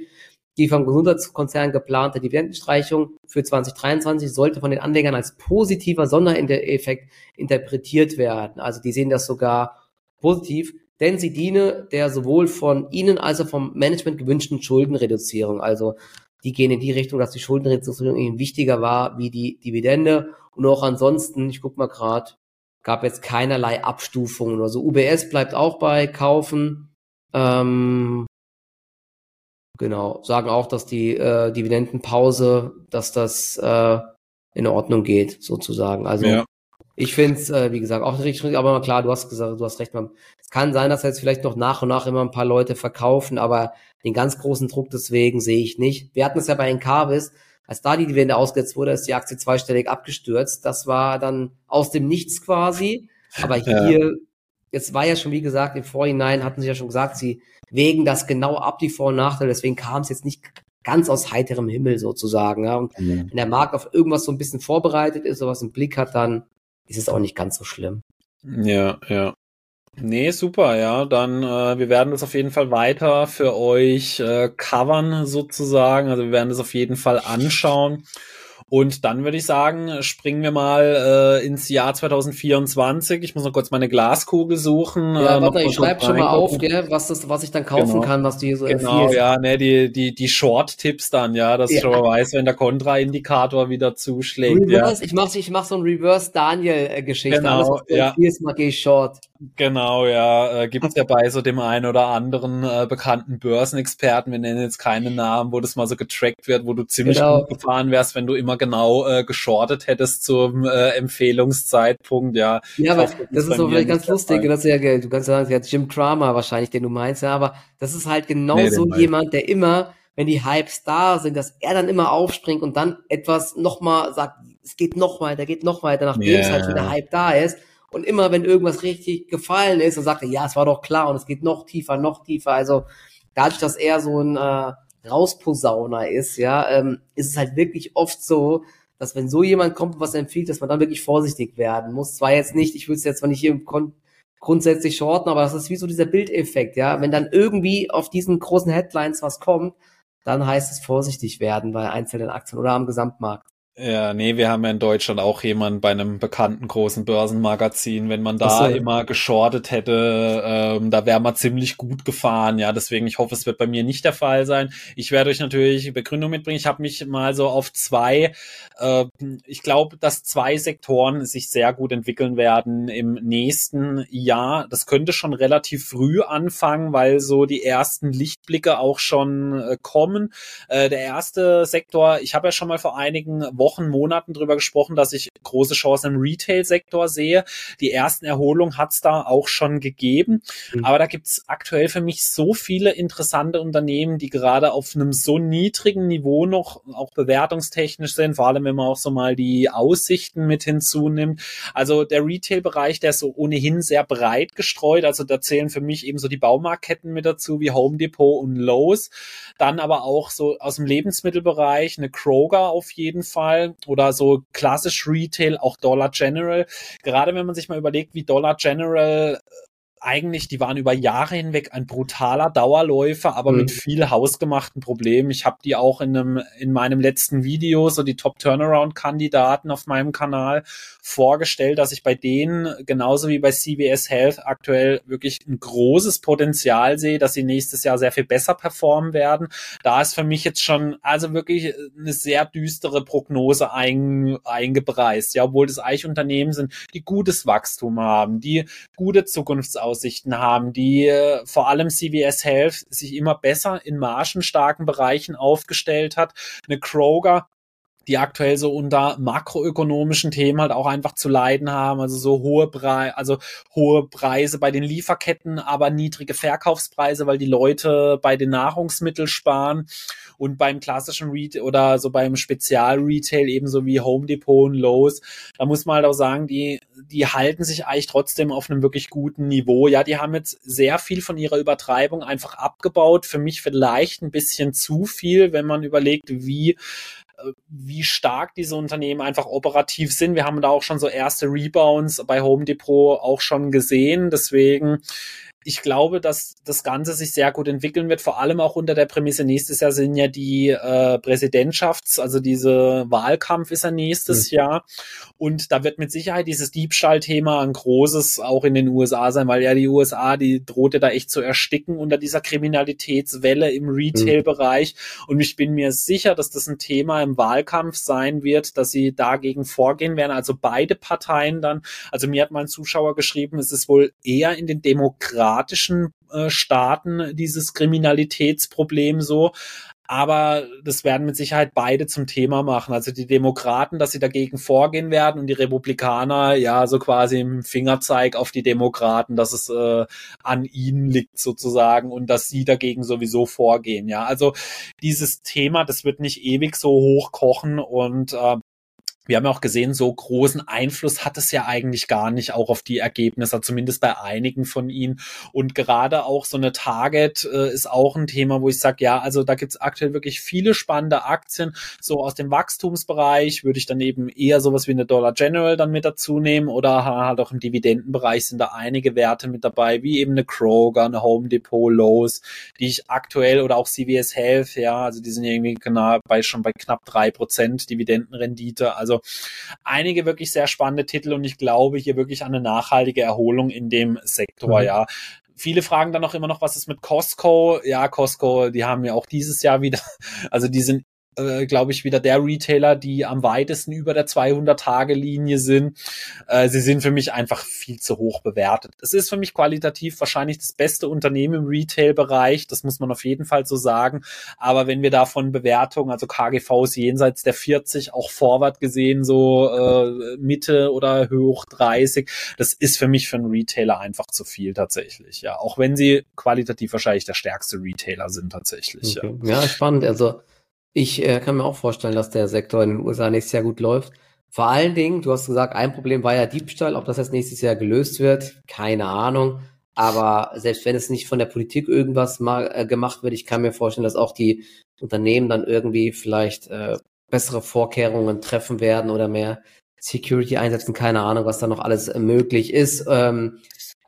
die vom Gesundheitskonzern geplante Dividendenstreichung für 2023 sollte von den Anlegern als positiver Sondereffekt interpretiert werden. Also die sehen das sogar positiv denn sie diene der sowohl von Ihnen als auch vom Management gewünschten Schuldenreduzierung. Also die gehen in die Richtung, dass die Schuldenreduzierung ihnen wichtiger war wie die Dividende. Und auch ansonsten, ich guck mal gerade, gab jetzt keinerlei Abstufungen oder so. UBS bleibt auch bei kaufen. Ähm, genau, sagen auch, dass die äh, Dividendenpause, dass das äh, in Ordnung geht, sozusagen. Also ja. Ich finde es, äh, wie gesagt, auch richtig, aber klar, du hast gesagt, du hast recht, man. Kann sein, dass jetzt vielleicht noch nach und nach immer ein paar Leute verkaufen, aber den ganz großen Druck deswegen sehe ich nicht. Wir hatten es ja bei Encarvis, als da die Dividende ausgesetzt wurde, ist die Aktie zweistellig abgestürzt. Das war dann aus dem Nichts quasi. Aber hier, ja. jetzt war ja schon, wie gesagt, im Vorhinein hatten sie ja schon gesagt, sie wägen das genau ab, die Vor- und Nachteile. Deswegen kam es jetzt nicht ganz aus heiterem Himmel sozusagen. Ja. Und mhm. wenn der Markt auf irgendwas so ein bisschen vorbereitet ist, sowas im Blick hat, dann ist es auch nicht ganz so schlimm. Ja, ja. Nee, super, ja. Dann, äh, wir werden das auf jeden Fall weiter für euch äh, covern, sozusagen. Also wir werden das auf jeden Fall anschauen. Und dann würde ich sagen, springen wir mal äh, ins Jahr 2024. Ich muss noch kurz meine Glaskugel suchen. Ja, äh, warte, ich schreibe schon mal auf, gell, was, das, was ich dann kaufen genau. kann, was du hier so Genau, empfiehlst. ja, ne, die, die, die Short-Tipps dann, ja, dass ja. ich schon mal weiß, wenn der Kontraindikator wieder zuschlägt. Reverse, ja. ich mach, ich mach so ein Reverse-Daniel-Geschichte. Genau, Alles, was ja. Ist, gehe ich Short. Genau, ja, äh, gibt es ja bei so dem einen oder anderen äh, bekannten Börsenexperten, wir nennen jetzt keine Namen, wo das mal so getrackt wird, wo du ziemlich genau. gut gefahren wärst, wenn du immer genau äh, geschortet hättest zum äh, Empfehlungszeitpunkt, ja. Ja, aber hoffe, das, ist doch vielleicht ganz lustig, das ja, du kannst sagen, ja, Jim Cramer wahrscheinlich, den du meinst, ja, aber das ist halt genau nee, so jemand, der immer, wenn die Hypes da sind, dass er dann immer aufspringt und dann etwas nochmal sagt, es geht noch weiter, geht noch weiter, nachdem yeah. es halt schon der Hype da ist und immer, wenn irgendwas richtig gefallen ist, dann sagt er, ja, es war doch klar und es geht noch tiefer, noch tiefer. Also dadurch, dass er so ein äh, Rausposauner ist, ja, ähm, ist es halt wirklich oft so, dass wenn so jemand kommt und was empfiehlt, dass man dann wirklich vorsichtig werden muss. Zwar jetzt nicht, ich würde es jetzt zwar nicht hier grundsätzlich shorten, aber das ist wie so dieser Bildeffekt, ja. Wenn dann irgendwie auf diesen großen Headlines was kommt, dann heißt es vorsichtig werden bei einzelnen Aktien oder am Gesamtmarkt. Ja, nee, wir haben ja in Deutschland auch jemanden bei einem bekannten großen Börsenmagazin. Wenn man da so. immer geschortet hätte, ähm, da wäre man ziemlich gut gefahren. Ja, deswegen, ich hoffe, es wird bei mir nicht der Fall sein. Ich werde euch natürlich Begründung mitbringen. Ich habe mich mal so auf zwei, äh, ich glaube, dass zwei Sektoren sich sehr gut entwickeln werden im nächsten Jahr. Das könnte schon relativ früh anfangen, weil so die ersten Lichtblicke auch schon äh, kommen. Äh, der erste Sektor, ich habe ja schon mal vor einigen Wochen, Monaten drüber gesprochen, dass ich große Chancen im Retail-Sektor sehe. Die ersten Erholungen hat es da auch schon gegeben. Mhm. Aber da gibt es aktuell für mich so viele interessante Unternehmen, die gerade auf einem so niedrigen Niveau noch auch bewertungstechnisch sind, vor allem wenn man auch so mal die Aussichten mit hinzunimmt. Also der Retail-Bereich, der ist so ohnehin sehr breit gestreut. Also da zählen für mich eben so die Baumarktketten mit dazu, wie Home Depot und Lowe's. Dann aber auch so aus dem Lebensmittelbereich eine Kroger auf jeden Fall mal oder so klassisch Retail, auch Dollar General. Gerade wenn man sich mal überlegt, wie Dollar General eigentlich, die waren über Jahre hinweg ein brutaler Dauerläufer, aber mhm. mit viel hausgemachten Problemen. Ich habe die auch in einem in meinem letzten Video, so die Top Turnaround Kandidaten auf meinem Kanal vorgestellt, dass ich bei denen genauso wie bei CVS Health aktuell wirklich ein großes Potenzial sehe, dass sie nächstes Jahr sehr viel besser performen werden. Da ist für mich jetzt schon also wirklich eine sehr düstere Prognose ein, eingepreist, ja, obwohl das Eichunternehmen sind, die gutes Wachstum haben, die gute Zukunftsaussichten Aussichten haben, die äh, vor allem CVS Health sich immer besser in margenstarken Bereichen aufgestellt hat. Eine Kroger die aktuell so unter makroökonomischen Themen halt auch einfach zu leiden haben, also so hohe Preise, also hohe Preise bei den Lieferketten, aber niedrige Verkaufspreise, weil die Leute bei den Nahrungsmitteln sparen und beim klassischen Retail oder so beim Spezial-Retail ebenso wie Home Depot und Lowe's, da muss man halt auch sagen, die, die halten sich eigentlich trotzdem auf einem wirklich guten Niveau. Ja, die haben jetzt sehr viel von ihrer Übertreibung einfach abgebaut. Für mich vielleicht ein bisschen zu viel, wenn man überlegt, wie wie stark diese Unternehmen einfach operativ sind. Wir haben da auch schon so erste Rebounds bei Home Depot auch schon gesehen. Deswegen ich glaube, dass das Ganze sich sehr gut entwickeln wird, vor allem auch unter der Prämisse, nächstes Jahr sind ja die äh, Präsidentschafts-, also diese Wahlkampf ist ja nächstes mhm. Jahr. Und da wird mit Sicherheit dieses Diebstahlthema ein großes auch in den USA sein, weil ja die USA, die drohte da echt zu ersticken unter dieser Kriminalitätswelle im Retail-Bereich. Und ich bin mir sicher, dass das ein Thema im Wahlkampf sein wird, dass sie dagegen vorgehen werden. Also beide Parteien dann. Also mir hat mein Zuschauer geschrieben, es ist wohl eher in den Demokraten demokratischen äh, Staaten dieses Kriminalitätsproblem so. Aber das werden mit Sicherheit beide zum Thema machen. Also die Demokraten, dass sie dagegen vorgehen werden und die Republikaner, ja, so quasi im Fingerzeig auf die Demokraten, dass es äh, an ihnen liegt sozusagen und dass sie dagegen sowieso vorgehen. Ja, also dieses Thema, das wird nicht ewig so hoch kochen und äh, wir haben ja auch gesehen, so großen Einfluss hat es ja eigentlich gar nicht auch auf die Ergebnisse, zumindest bei einigen von ihnen. Und gerade auch so eine Target äh, ist auch ein Thema, wo ich sage, ja, also da gibt's aktuell wirklich viele spannende Aktien. So aus dem Wachstumsbereich würde ich dann eben eher sowas wie eine Dollar General dann mit dazu nehmen oder halt auch im Dividendenbereich sind da einige Werte mit dabei, wie eben eine Kroger, eine Home Depot, Lowe's, die ich aktuell oder auch CVS Health, ja, also die sind irgendwie genau bei schon bei knapp drei Prozent Dividendenrendite. Also also einige wirklich sehr spannende Titel und ich glaube hier wirklich an eine nachhaltige Erholung in dem Sektor, mhm. ja. Viele fragen dann auch immer noch, was ist mit Costco? Ja, Costco, die haben ja auch dieses Jahr wieder, also die sind äh, glaube ich, wieder der Retailer, die am weitesten über der 200-Tage-Linie sind. Äh, sie sind für mich einfach viel zu hoch bewertet. Es ist für mich qualitativ wahrscheinlich das beste Unternehmen im Retail-Bereich, das muss man auf jeden Fall so sagen. Aber wenn wir da von Bewertungen, also KGVs jenseits der 40, auch Forward gesehen, so äh, Mitte oder hoch 30, das ist für mich für einen Retailer einfach zu viel tatsächlich. Ja, auch wenn sie qualitativ wahrscheinlich der stärkste Retailer sind tatsächlich. Okay. Ja. ja, spannend. Also ich äh, kann mir auch vorstellen, dass der Sektor in den USA nächstes Jahr gut läuft. Vor allen Dingen, du hast gesagt, ein Problem war ja Diebstahl. Ob das jetzt nächstes Jahr gelöst wird, keine Ahnung. Aber selbst wenn es nicht von der Politik irgendwas mal äh, gemacht wird, ich kann mir vorstellen, dass auch die Unternehmen dann irgendwie vielleicht äh, bessere Vorkehrungen treffen werden oder mehr Security einsetzen. Keine Ahnung, was da noch alles äh, möglich ist. Ähm,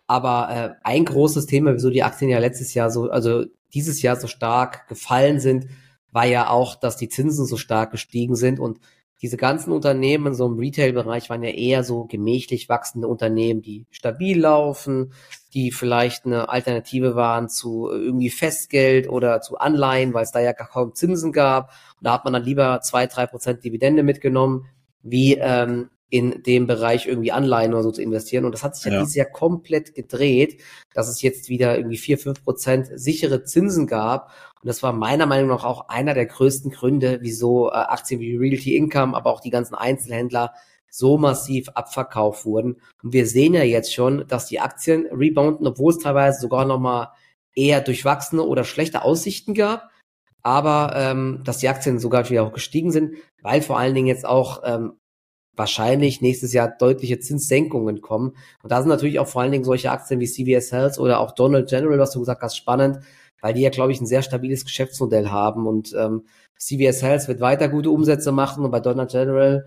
aber äh, ein großes Thema, wieso die Aktien ja letztes Jahr so, also dieses Jahr so stark gefallen sind, war ja auch, dass die Zinsen so stark gestiegen sind und diese ganzen Unternehmen so im Retail-Bereich waren ja eher so gemächlich wachsende Unternehmen, die stabil laufen, die vielleicht eine Alternative waren zu irgendwie Festgeld oder zu Anleihen, weil es da ja kaum Zinsen gab. Und da hat man dann lieber zwei, drei Prozent Dividende mitgenommen, wie ähm, in dem Bereich irgendwie Anleihen oder so zu investieren. Und das hat sich ja, ja. dieses Jahr komplett gedreht, dass es jetzt wieder irgendwie vier, fünf Prozent sichere Zinsen gab. Und das war meiner Meinung nach auch einer der größten Gründe, wieso äh, Aktien wie Realty Income, aber auch die ganzen Einzelhändler so massiv abverkauft wurden. Und wir sehen ja jetzt schon, dass die Aktien rebounden, obwohl es teilweise sogar nochmal eher durchwachsene oder schlechte Aussichten gab. Aber ähm, dass die Aktien sogar wieder auch gestiegen sind, weil vor allen Dingen jetzt auch ähm, wahrscheinlich nächstes Jahr deutliche Zinssenkungen kommen. Und da sind natürlich auch vor allen Dingen solche Aktien wie CVS Health oder auch Donald General, was du gesagt hast, spannend, weil die ja, glaube ich, ein sehr stabiles Geschäftsmodell haben. Und ähm, CVS Health wird weiter gute Umsätze machen und bei Donald General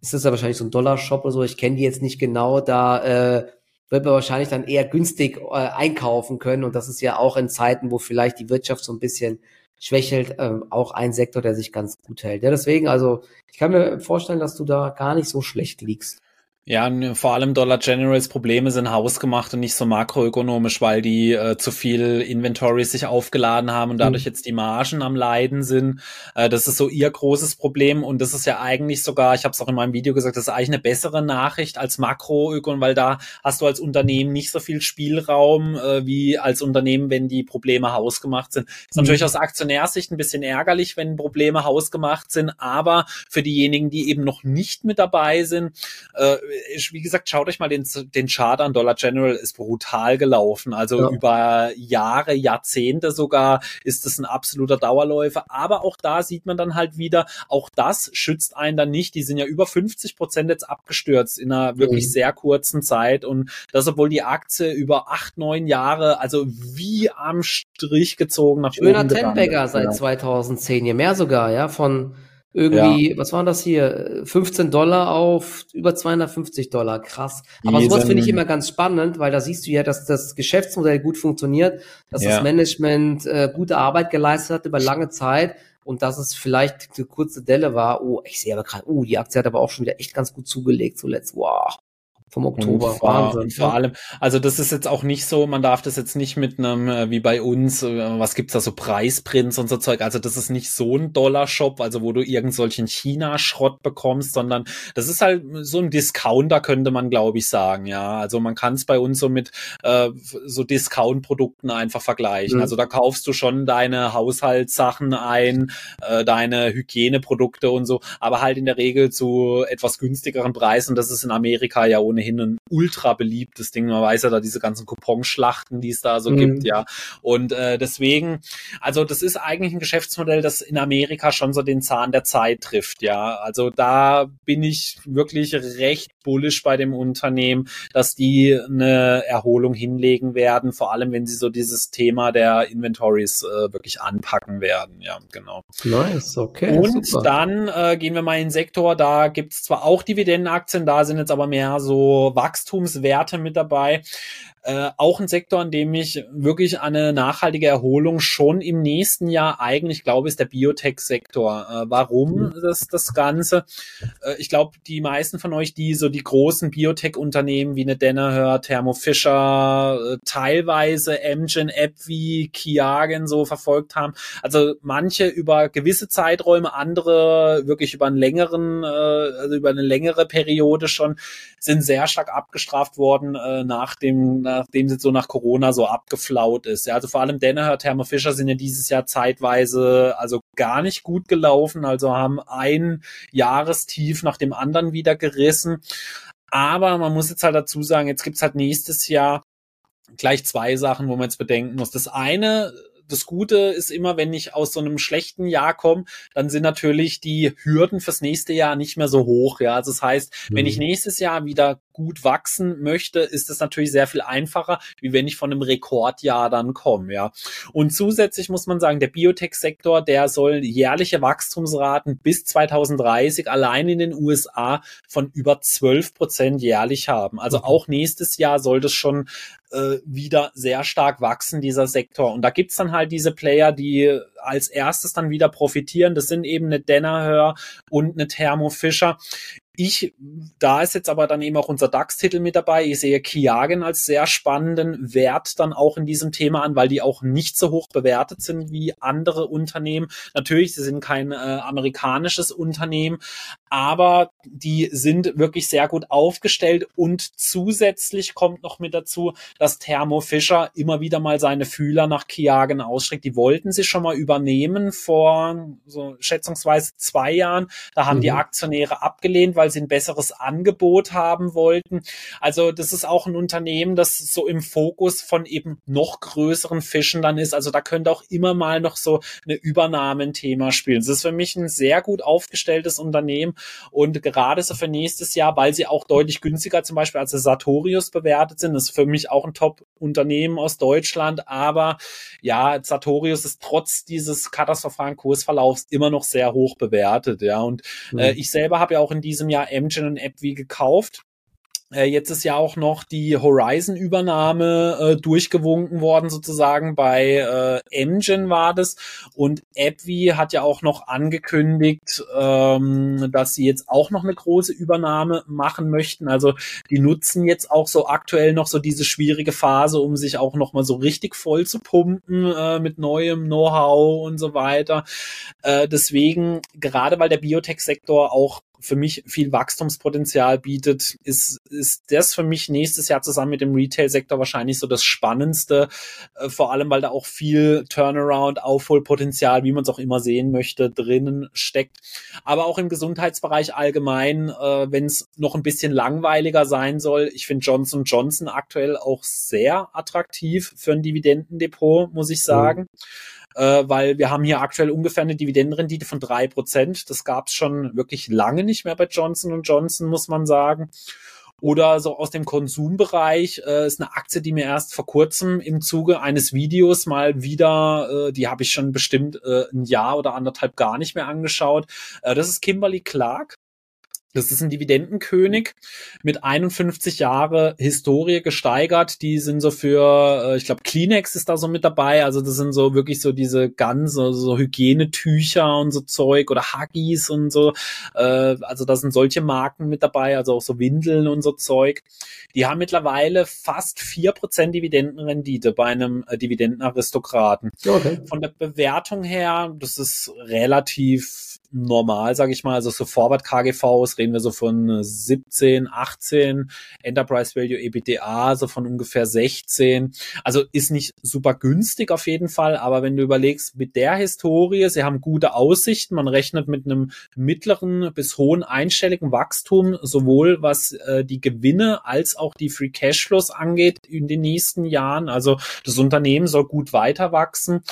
ist das ja wahrscheinlich so ein Dollar-Shop oder so. Ich kenne die jetzt nicht genau, da äh, wird man wahrscheinlich dann eher günstig äh, einkaufen können. Und das ist ja auch in Zeiten, wo vielleicht die Wirtschaft so ein bisschen schwächelt ähm, auch ein Sektor, der sich ganz gut hält. Ja, deswegen, also ich kann mir vorstellen, dass du da gar nicht so schlecht liegst. Ja, vor allem Dollar Generals Probleme sind hausgemacht und nicht so makroökonomisch, weil die äh, zu viel Inventory sich aufgeladen haben und dadurch mhm. jetzt die Margen am Leiden sind. Äh, das ist so ihr großes Problem und das ist ja eigentlich sogar, ich habe es auch in meinem Video gesagt, das ist eigentlich eine bessere Nachricht als Makroökonomie, weil da hast du als Unternehmen nicht so viel Spielraum äh, wie als Unternehmen, wenn die Probleme hausgemacht sind. Ist mhm. natürlich aus Aktionärsicht ein bisschen ärgerlich, wenn Probleme hausgemacht sind, aber für diejenigen, die eben noch nicht mit dabei sind, äh, wie gesagt, schaut euch mal den, den Chart an. Dollar General ist brutal gelaufen. Also ja. über Jahre, Jahrzehnte sogar ist es ein absoluter Dauerläufer. Aber auch da sieht man dann halt wieder, auch das schützt einen dann nicht. Die sind ja über 50 Prozent jetzt abgestürzt in einer wirklich mhm. sehr kurzen Zeit. Und das, obwohl die Aktie über acht, neun Jahre, also wie am Strich gezogen nach Schöner oben Tenbagger seit 2010, je mehr sogar, ja, von irgendwie, ja. was war das hier? 15 Dollar auf über 250 Dollar. Krass. Aber sowas finde ich immer ganz spannend, weil da siehst du ja, dass das Geschäftsmodell gut funktioniert, dass ja. das Management äh, gute Arbeit geleistet hat über lange Zeit und dass es vielleicht eine kurze Delle war. Oh, ich sehe aber gerade, oh, die Aktie hat aber auch schon wieder echt ganz gut zugelegt zuletzt. Wow vom Oktober. Und vor, Wahnsinn. Vor allem, also das ist jetzt auch nicht so, man darf das jetzt nicht mit einem, äh, wie bei uns, äh, was gibt's da so Preisprints und so Zeug, also das ist nicht so ein Dollar-Shop, also wo du irgend solchen China-Schrott bekommst, sondern das ist halt so ein Discounter, könnte man glaube ich sagen, ja. Also man kann es bei uns so mit äh, so Discount-Produkten einfach vergleichen. Mhm. Also da kaufst du schon deine Haushaltssachen ein, äh, deine Hygieneprodukte und so, aber halt in der Regel zu etwas günstigeren Preisen. Das ist in Amerika ja ohnehin ohnehin ein ultra beliebtes Ding. Man weiß ja da diese ganzen Couponschlachten, die es da so mhm. gibt, ja. Und äh, deswegen, also das ist eigentlich ein Geschäftsmodell, das in Amerika schon so den Zahn der Zeit trifft, ja. Also da bin ich wirklich recht bullish bei dem Unternehmen, dass die eine Erholung hinlegen werden, vor allem wenn sie so dieses Thema der Inventories äh, wirklich anpacken werden, ja, genau. Nice, okay. Und super. dann äh, gehen wir mal in den Sektor, da gibt's zwar auch Dividendenaktien, da sind jetzt aber mehr so Wachstumswerte mit dabei. Äh, auch ein Sektor, an dem ich wirklich eine nachhaltige Erholung schon im nächsten Jahr eigentlich glaube, ist der Biotech-Sektor. Äh, warum mhm. das, das Ganze? Äh, ich glaube, die meisten von euch, die so die großen Biotech-Unternehmen wie eine Danaher, Thermo Fisher, äh, teilweise Amgen, App wie Kiagen so verfolgt haben. Also manche über gewisse Zeiträume, andere wirklich über einen längeren, äh, also über eine längere Periode schon, sind sehr stark abgestraft worden äh, nach dem, nachdem sie so nach Corona so abgeflaut ist. Ja, also vor allem Danaher, Thermo Fisher sind ja dieses Jahr zeitweise also gar nicht gut gelaufen, also haben ein Jahrestief nach dem anderen wieder gerissen. Aber man muss jetzt halt dazu sagen, jetzt gibt's halt nächstes Jahr gleich zwei Sachen, wo man jetzt bedenken muss. Das eine das Gute ist immer, wenn ich aus so einem schlechten Jahr komme, dann sind natürlich die Hürden fürs nächste Jahr nicht mehr so hoch. Ja, also das heißt, mhm. wenn ich mhm. nächstes Jahr wieder gut wachsen möchte, ist es natürlich sehr viel einfacher, wie wenn ich von einem Rekordjahr dann komme. Ja, und zusätzlich muss man sagen, der Biotech-Sektor, der soll jährliche Wachstumsraten bis 2030 allein in den USA von über 12 Prozent jährlich haben. Also mhm. auch nächstes Jahr soll das schon äh, wieder sehr stark wachsen, dieser Sektor. Und da gibt's dann halt diese Player, die als erstes dann wieder profitieren. Das sind eben eine Danaher und eine Thermo Fisher. Ich, da ist jetzt aber dann eben auch unser DAX-Titel mit dabei. Ich sehe Kiagen als sehr spannenden Wert dann auch in diesem Thema an, weil die auch nicht so hoch bewertet sind wie andere Unternehmen. Natürlich, sie sind kein äh, amerikanisches Unternehmen, aber die sind wirklich sehr gut aufgestellt und zusätzlich kommt noch mit dazu, dass Thermo Fischer immer wieder mal seine Fühler nach Kiagen ausstreckt. Die wollten sie schon mal übernehmen vor so schätzungsweise zwei Jahren. Da haben mhm. die Aktionäre abgelehnt, weil weil sie ein besseres Angebot haben wollten. Also das ist auch ein Unternehmen, das so im Fokus von eben noch größeren Fischen dann ist. Also da könnte auch immer mal noch so eine Übernahme ein Thema spielen. Das ist für mich ein sehr gut aufgestelltes Unternehmen und gerade so für nächstes Jahr, weil sie auch deutlich günstiger zum Beispiel als Sartorius bewertet sind, ist für mich auch ein Top-Unternehmen aus Deutschland. Aber ja, Sartorius ist trotz dieses katastrophalen Kursverlaufs immer noch sehr hoch bewertet. Ja, und mhm. äh, ich selber habe ja auch in diesem Jahr Engine und AppWi gekauft. Äh, jetzt ist ja auch noch die Horizon-Übernahme äh, durchgewunken worden, sozusagen. Bei äh, Engine war das. Und AppWi hat ja auch noch angekündigt, ähm, dass sie jetzt auch noch eine große Übernahme machen möchten. Also die nutzen jetzt auch so aktuell noch so diese schwierige Phase, um sich auch noch mal so richtig voll zu pumpen äh, mit neuem Know-how und so weiter. Äh, deswegen, gerade weil der Biotech-Sektor auch für mich viel Wachstumspotenzial bietet, ist, ist das für mich nächstes Jahr zusammen mit dem Retail-Sektor wahrscheinlich so das Spannendste, äh, vor allem weil da auch viel Turnaround, Aufholpotenzial, wie man es auch immer sehen möchte, drinnen steckt. Aber auch im Gesundheitsbereich allgemein, äh, wenn es noch ein bisschen langweiliger sein soll, ich finde Johnson Johnson aktuell auch sehr attraktiv für ein Dividendendepot, muss ich sagen. Mhm äh, weil wir haben hier aktuell ungefähr eine Dividendenrendite von drei Prozent. Das gab es schon wirklich lange nicht mehr bei Johnson Johnson, muss man sagen. Oder so aus dem Konsumbereich äh, ist eine Aktie, die mir erst vor kurzem im Zuge eines Videos mal wieder, äh, die habe ich schon bestimmt äh, ein Jahr oder anderthalb gar nicht mehr angeschaut. Äh, das ist Kimberly Clark. Das ist ein Dividendenkönig mit 51 Jahre Historie gesteigert. Die sind so für, äh, ich glaube, Kleenex ist da so mit dabei. Also das sind so wirklich so diese ganz so, so Hygienetücher und so Zeug oder Huggies und so. Äh, also da sind solche Marken mit dabei, also auch so Windeln und so Zeug. Die haben mittlerweile fast vier Prozent Dividendenrendite bei einem äh, Dividendenaristokraten. Okay. Von der Bewertung her, das ist relativ normal, sage ich mal. Also so Forward KGVs reden wir so von 17, 18, Enterprise Value EBITDA so von ungefähr 16. Also ist nicht super günstig auf jeden Fall, aber wenn du überlegst, mit der Historie, sie haben gute Aussichten, man rechnet mit einem mittleren bis hohen einstelligen Wachstum, sowohl was äh, die Gewinne als auch die Free Cashflows angeht in den nächsten Jahren. Also das Unternehmen soll gut weiter wachsen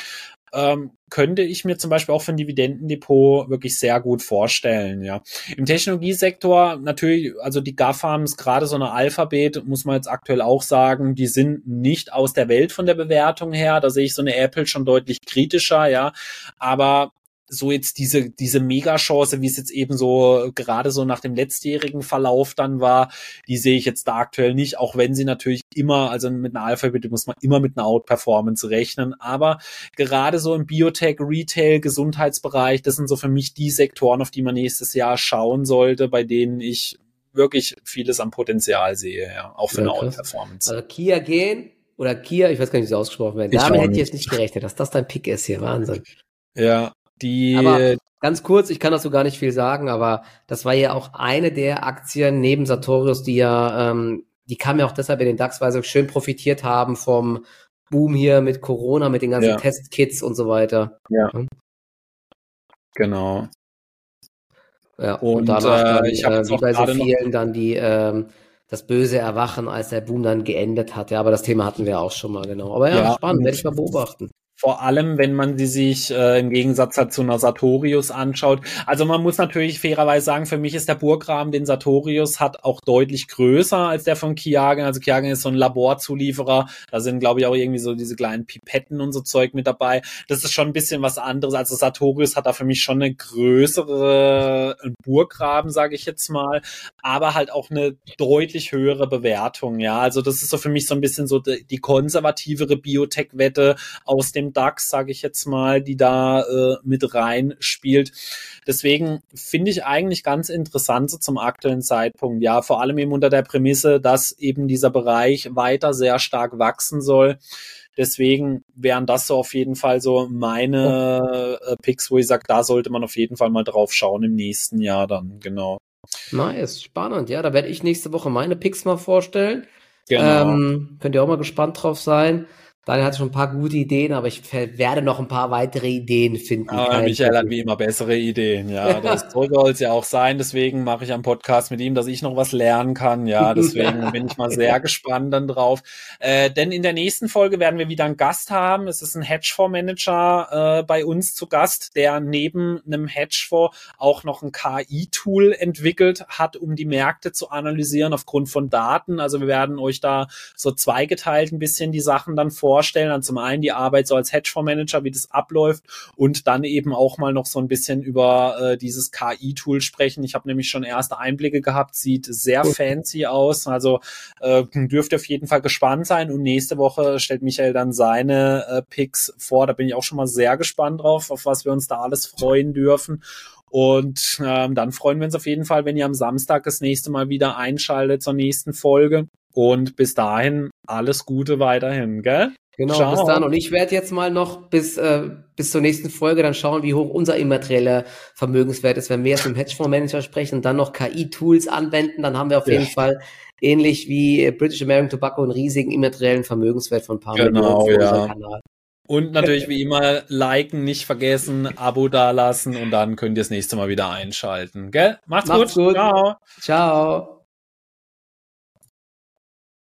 ähm, könnte ich mir zum Beispiel auch für ein Dividendendepot wirklich sehr gut vorstellen, ja. Im Technologiesektor natürlich, also die GAFAMs, gerade so eine Alphabet, muss man jetzt aktuell auch sagen, die sind nicht aus der Welt von der Bewertung her. Da sehe ich so eine Apple schon deutlich kritischer, ja. Aber so jetzt diese, diese Megachance, wie es jetzt eben so gerade so nach dem letztjährigen Verlauf dann war, die sehe ich jetzt da aktuell nicht, auch wenn sie natürlich immer, also mit einer Alphabet muss man immer mit einer Outperformance rechnen, aber gerade so im Biotech, Retail, Gesundheitsbereich, das sind so für mich die Sektoren, auf die man nächstes Jahr schauen sollte, bei denen ich wirklich vieles am Potenzial sehe, ja, auch für ja, eine Outperformance. Also Kia gehen oder Kia, ich weiß gar nicht, wie es ausgesprochen wird. Damit hätte ich jetzt nicht gerechnet, dass das dein Pick ist hier. Wahnsinn. Ja, die. Aber ganz kurz, ich kann dazu gar nicht viel sagen, aber das war ja auch eine der Aktien neben Sartorius, die ja, ähm, die kam ja auch deshalb in den DAX, weil sie schön profitiert haben vom Boom hier mit Corona, mit den ganzen ja. Testkits und so weiter. Ja. Genau. Ja, und, und danach dann, äh, ich äh, wie bei so vielen dann die ähm, das böse Erwachen, als der Boom dann geendet hat. Ja, aber das Thema hatten wir auch schon mal, genau. Aber ja, ja spannend, werde ich mal beobachten. Vor allem, wenn man sie sich äh, im Gegensatz halt zu einer Sartorius anschaut. Also man muss natürlich fairerweise sagen, für mich ist der Burgrahmen, den Sartorius hat, auch deutlich größer als der von Kiagen. Also Kiagen ist so ein Laborzulieferer. Da sind, glaube ich, auch irgendwie so diese kleinen Pipetten und so Zeug mit dabei. Das ist schon ein bisschen was anderes. Also Sartorius hat da für mich schon eine größere Burggraben, sage ich jetzt mal, aber halt auch eine deutlich höhere Bewertung. Ja, also das ist so für mich so ein bisschen so die konservativere Biotech-Wette aus dem DAX, sage ich jetzt mal, die da äh, mit rein spielt. Deswegen finde ich eigentlich ganz interessant so zum aktuellen Zeitpunkt. Ja, vor allem eben unter der Prämisse, dass eben dieser Bereich weiter sehr stark wachsen soll. Deswegen wären das so auf jeden Fall so meine äh, Picks, wo ich sage, da sollte man auf jeden Fall mal drauf schauen im nächsten Jahr dann, genau. Nice, spannend. Ja, da werde ich nächste Woche meine Picks mal vorstellen. Genau. Ähm, könnt ihr auch mal gespannt drauf sein. Daniel hatte schon ein paar gute Ideen, aber ich werde noch ein paar weitere Ideen finden. Aber Michael hat wie immer bessere Ideen, ja. Das soll es ja auch sein. Deswegen mache ich am Podcast mit ihm, dass ich noch was lernen kann. Ja, deswegen bin ich mal sehr gespannt dann drauf. Äh, denn in der nächsten Folge werden wir wieder einen Gast haben. Es ist ein Hedgefondsmanager äh, bei uns zu Gast, der neben einem Hedgefonds auch noch ein KI-Tool entwickelt hat, um die Märkte zu analysieren aufgrund von Daten. Also wir werden euch da so zweigeteilt ein bisschen die Sachen dann vor vorstellen. Dann zum einen die Arbeit so als Hedgefondsmanager, wie das abläuft und dann eben auch mal noch so ein bisschen über äh, dieses KI-Tool sprechen. Ich habe nämlich schon erste Einblicke gehabt, sieht sehr fancy aus. Also äh, dürft auf jeden Fall gespannt sein. Und nächste Woche stellt Michael dann seine äh, Picks vor. Da bin ich auch schon mal sehr gespannt drauf, auf was wir uns da alles freuen dürfen. Und ähm, dann freuen wir uns auf jeden Fall, wenn ihr am Samstag das nächste Mal wieder einschaltet zur nächsten Folge. Und bis dahin alles Gute weiterhin, gell? Genau, Ciao. bis dann. Und ich werde jetzt mal noch bis, äh, bis zur nächsten Folge dann schauen, wie hoch unser immaterieller Vermögenswert ist. Wenn wir jetzt mit dem Hedgefondsmanager sprechen und dann noch KI-Tools anwenden, dann haben wir auf ja. jeden Fall ähnlich wie British American Tobacco einen riesigen immateriellen Vermögenswert von ein paar genau, Millionen für ja. Kanal. Und natürlich wie immer liken, nicht vergessen, Abo dalassen und dann könnt ihr das nächste Mal wieder einschalten. Gell? Macht's, Macht's gut. gut. Ciao. Ciao.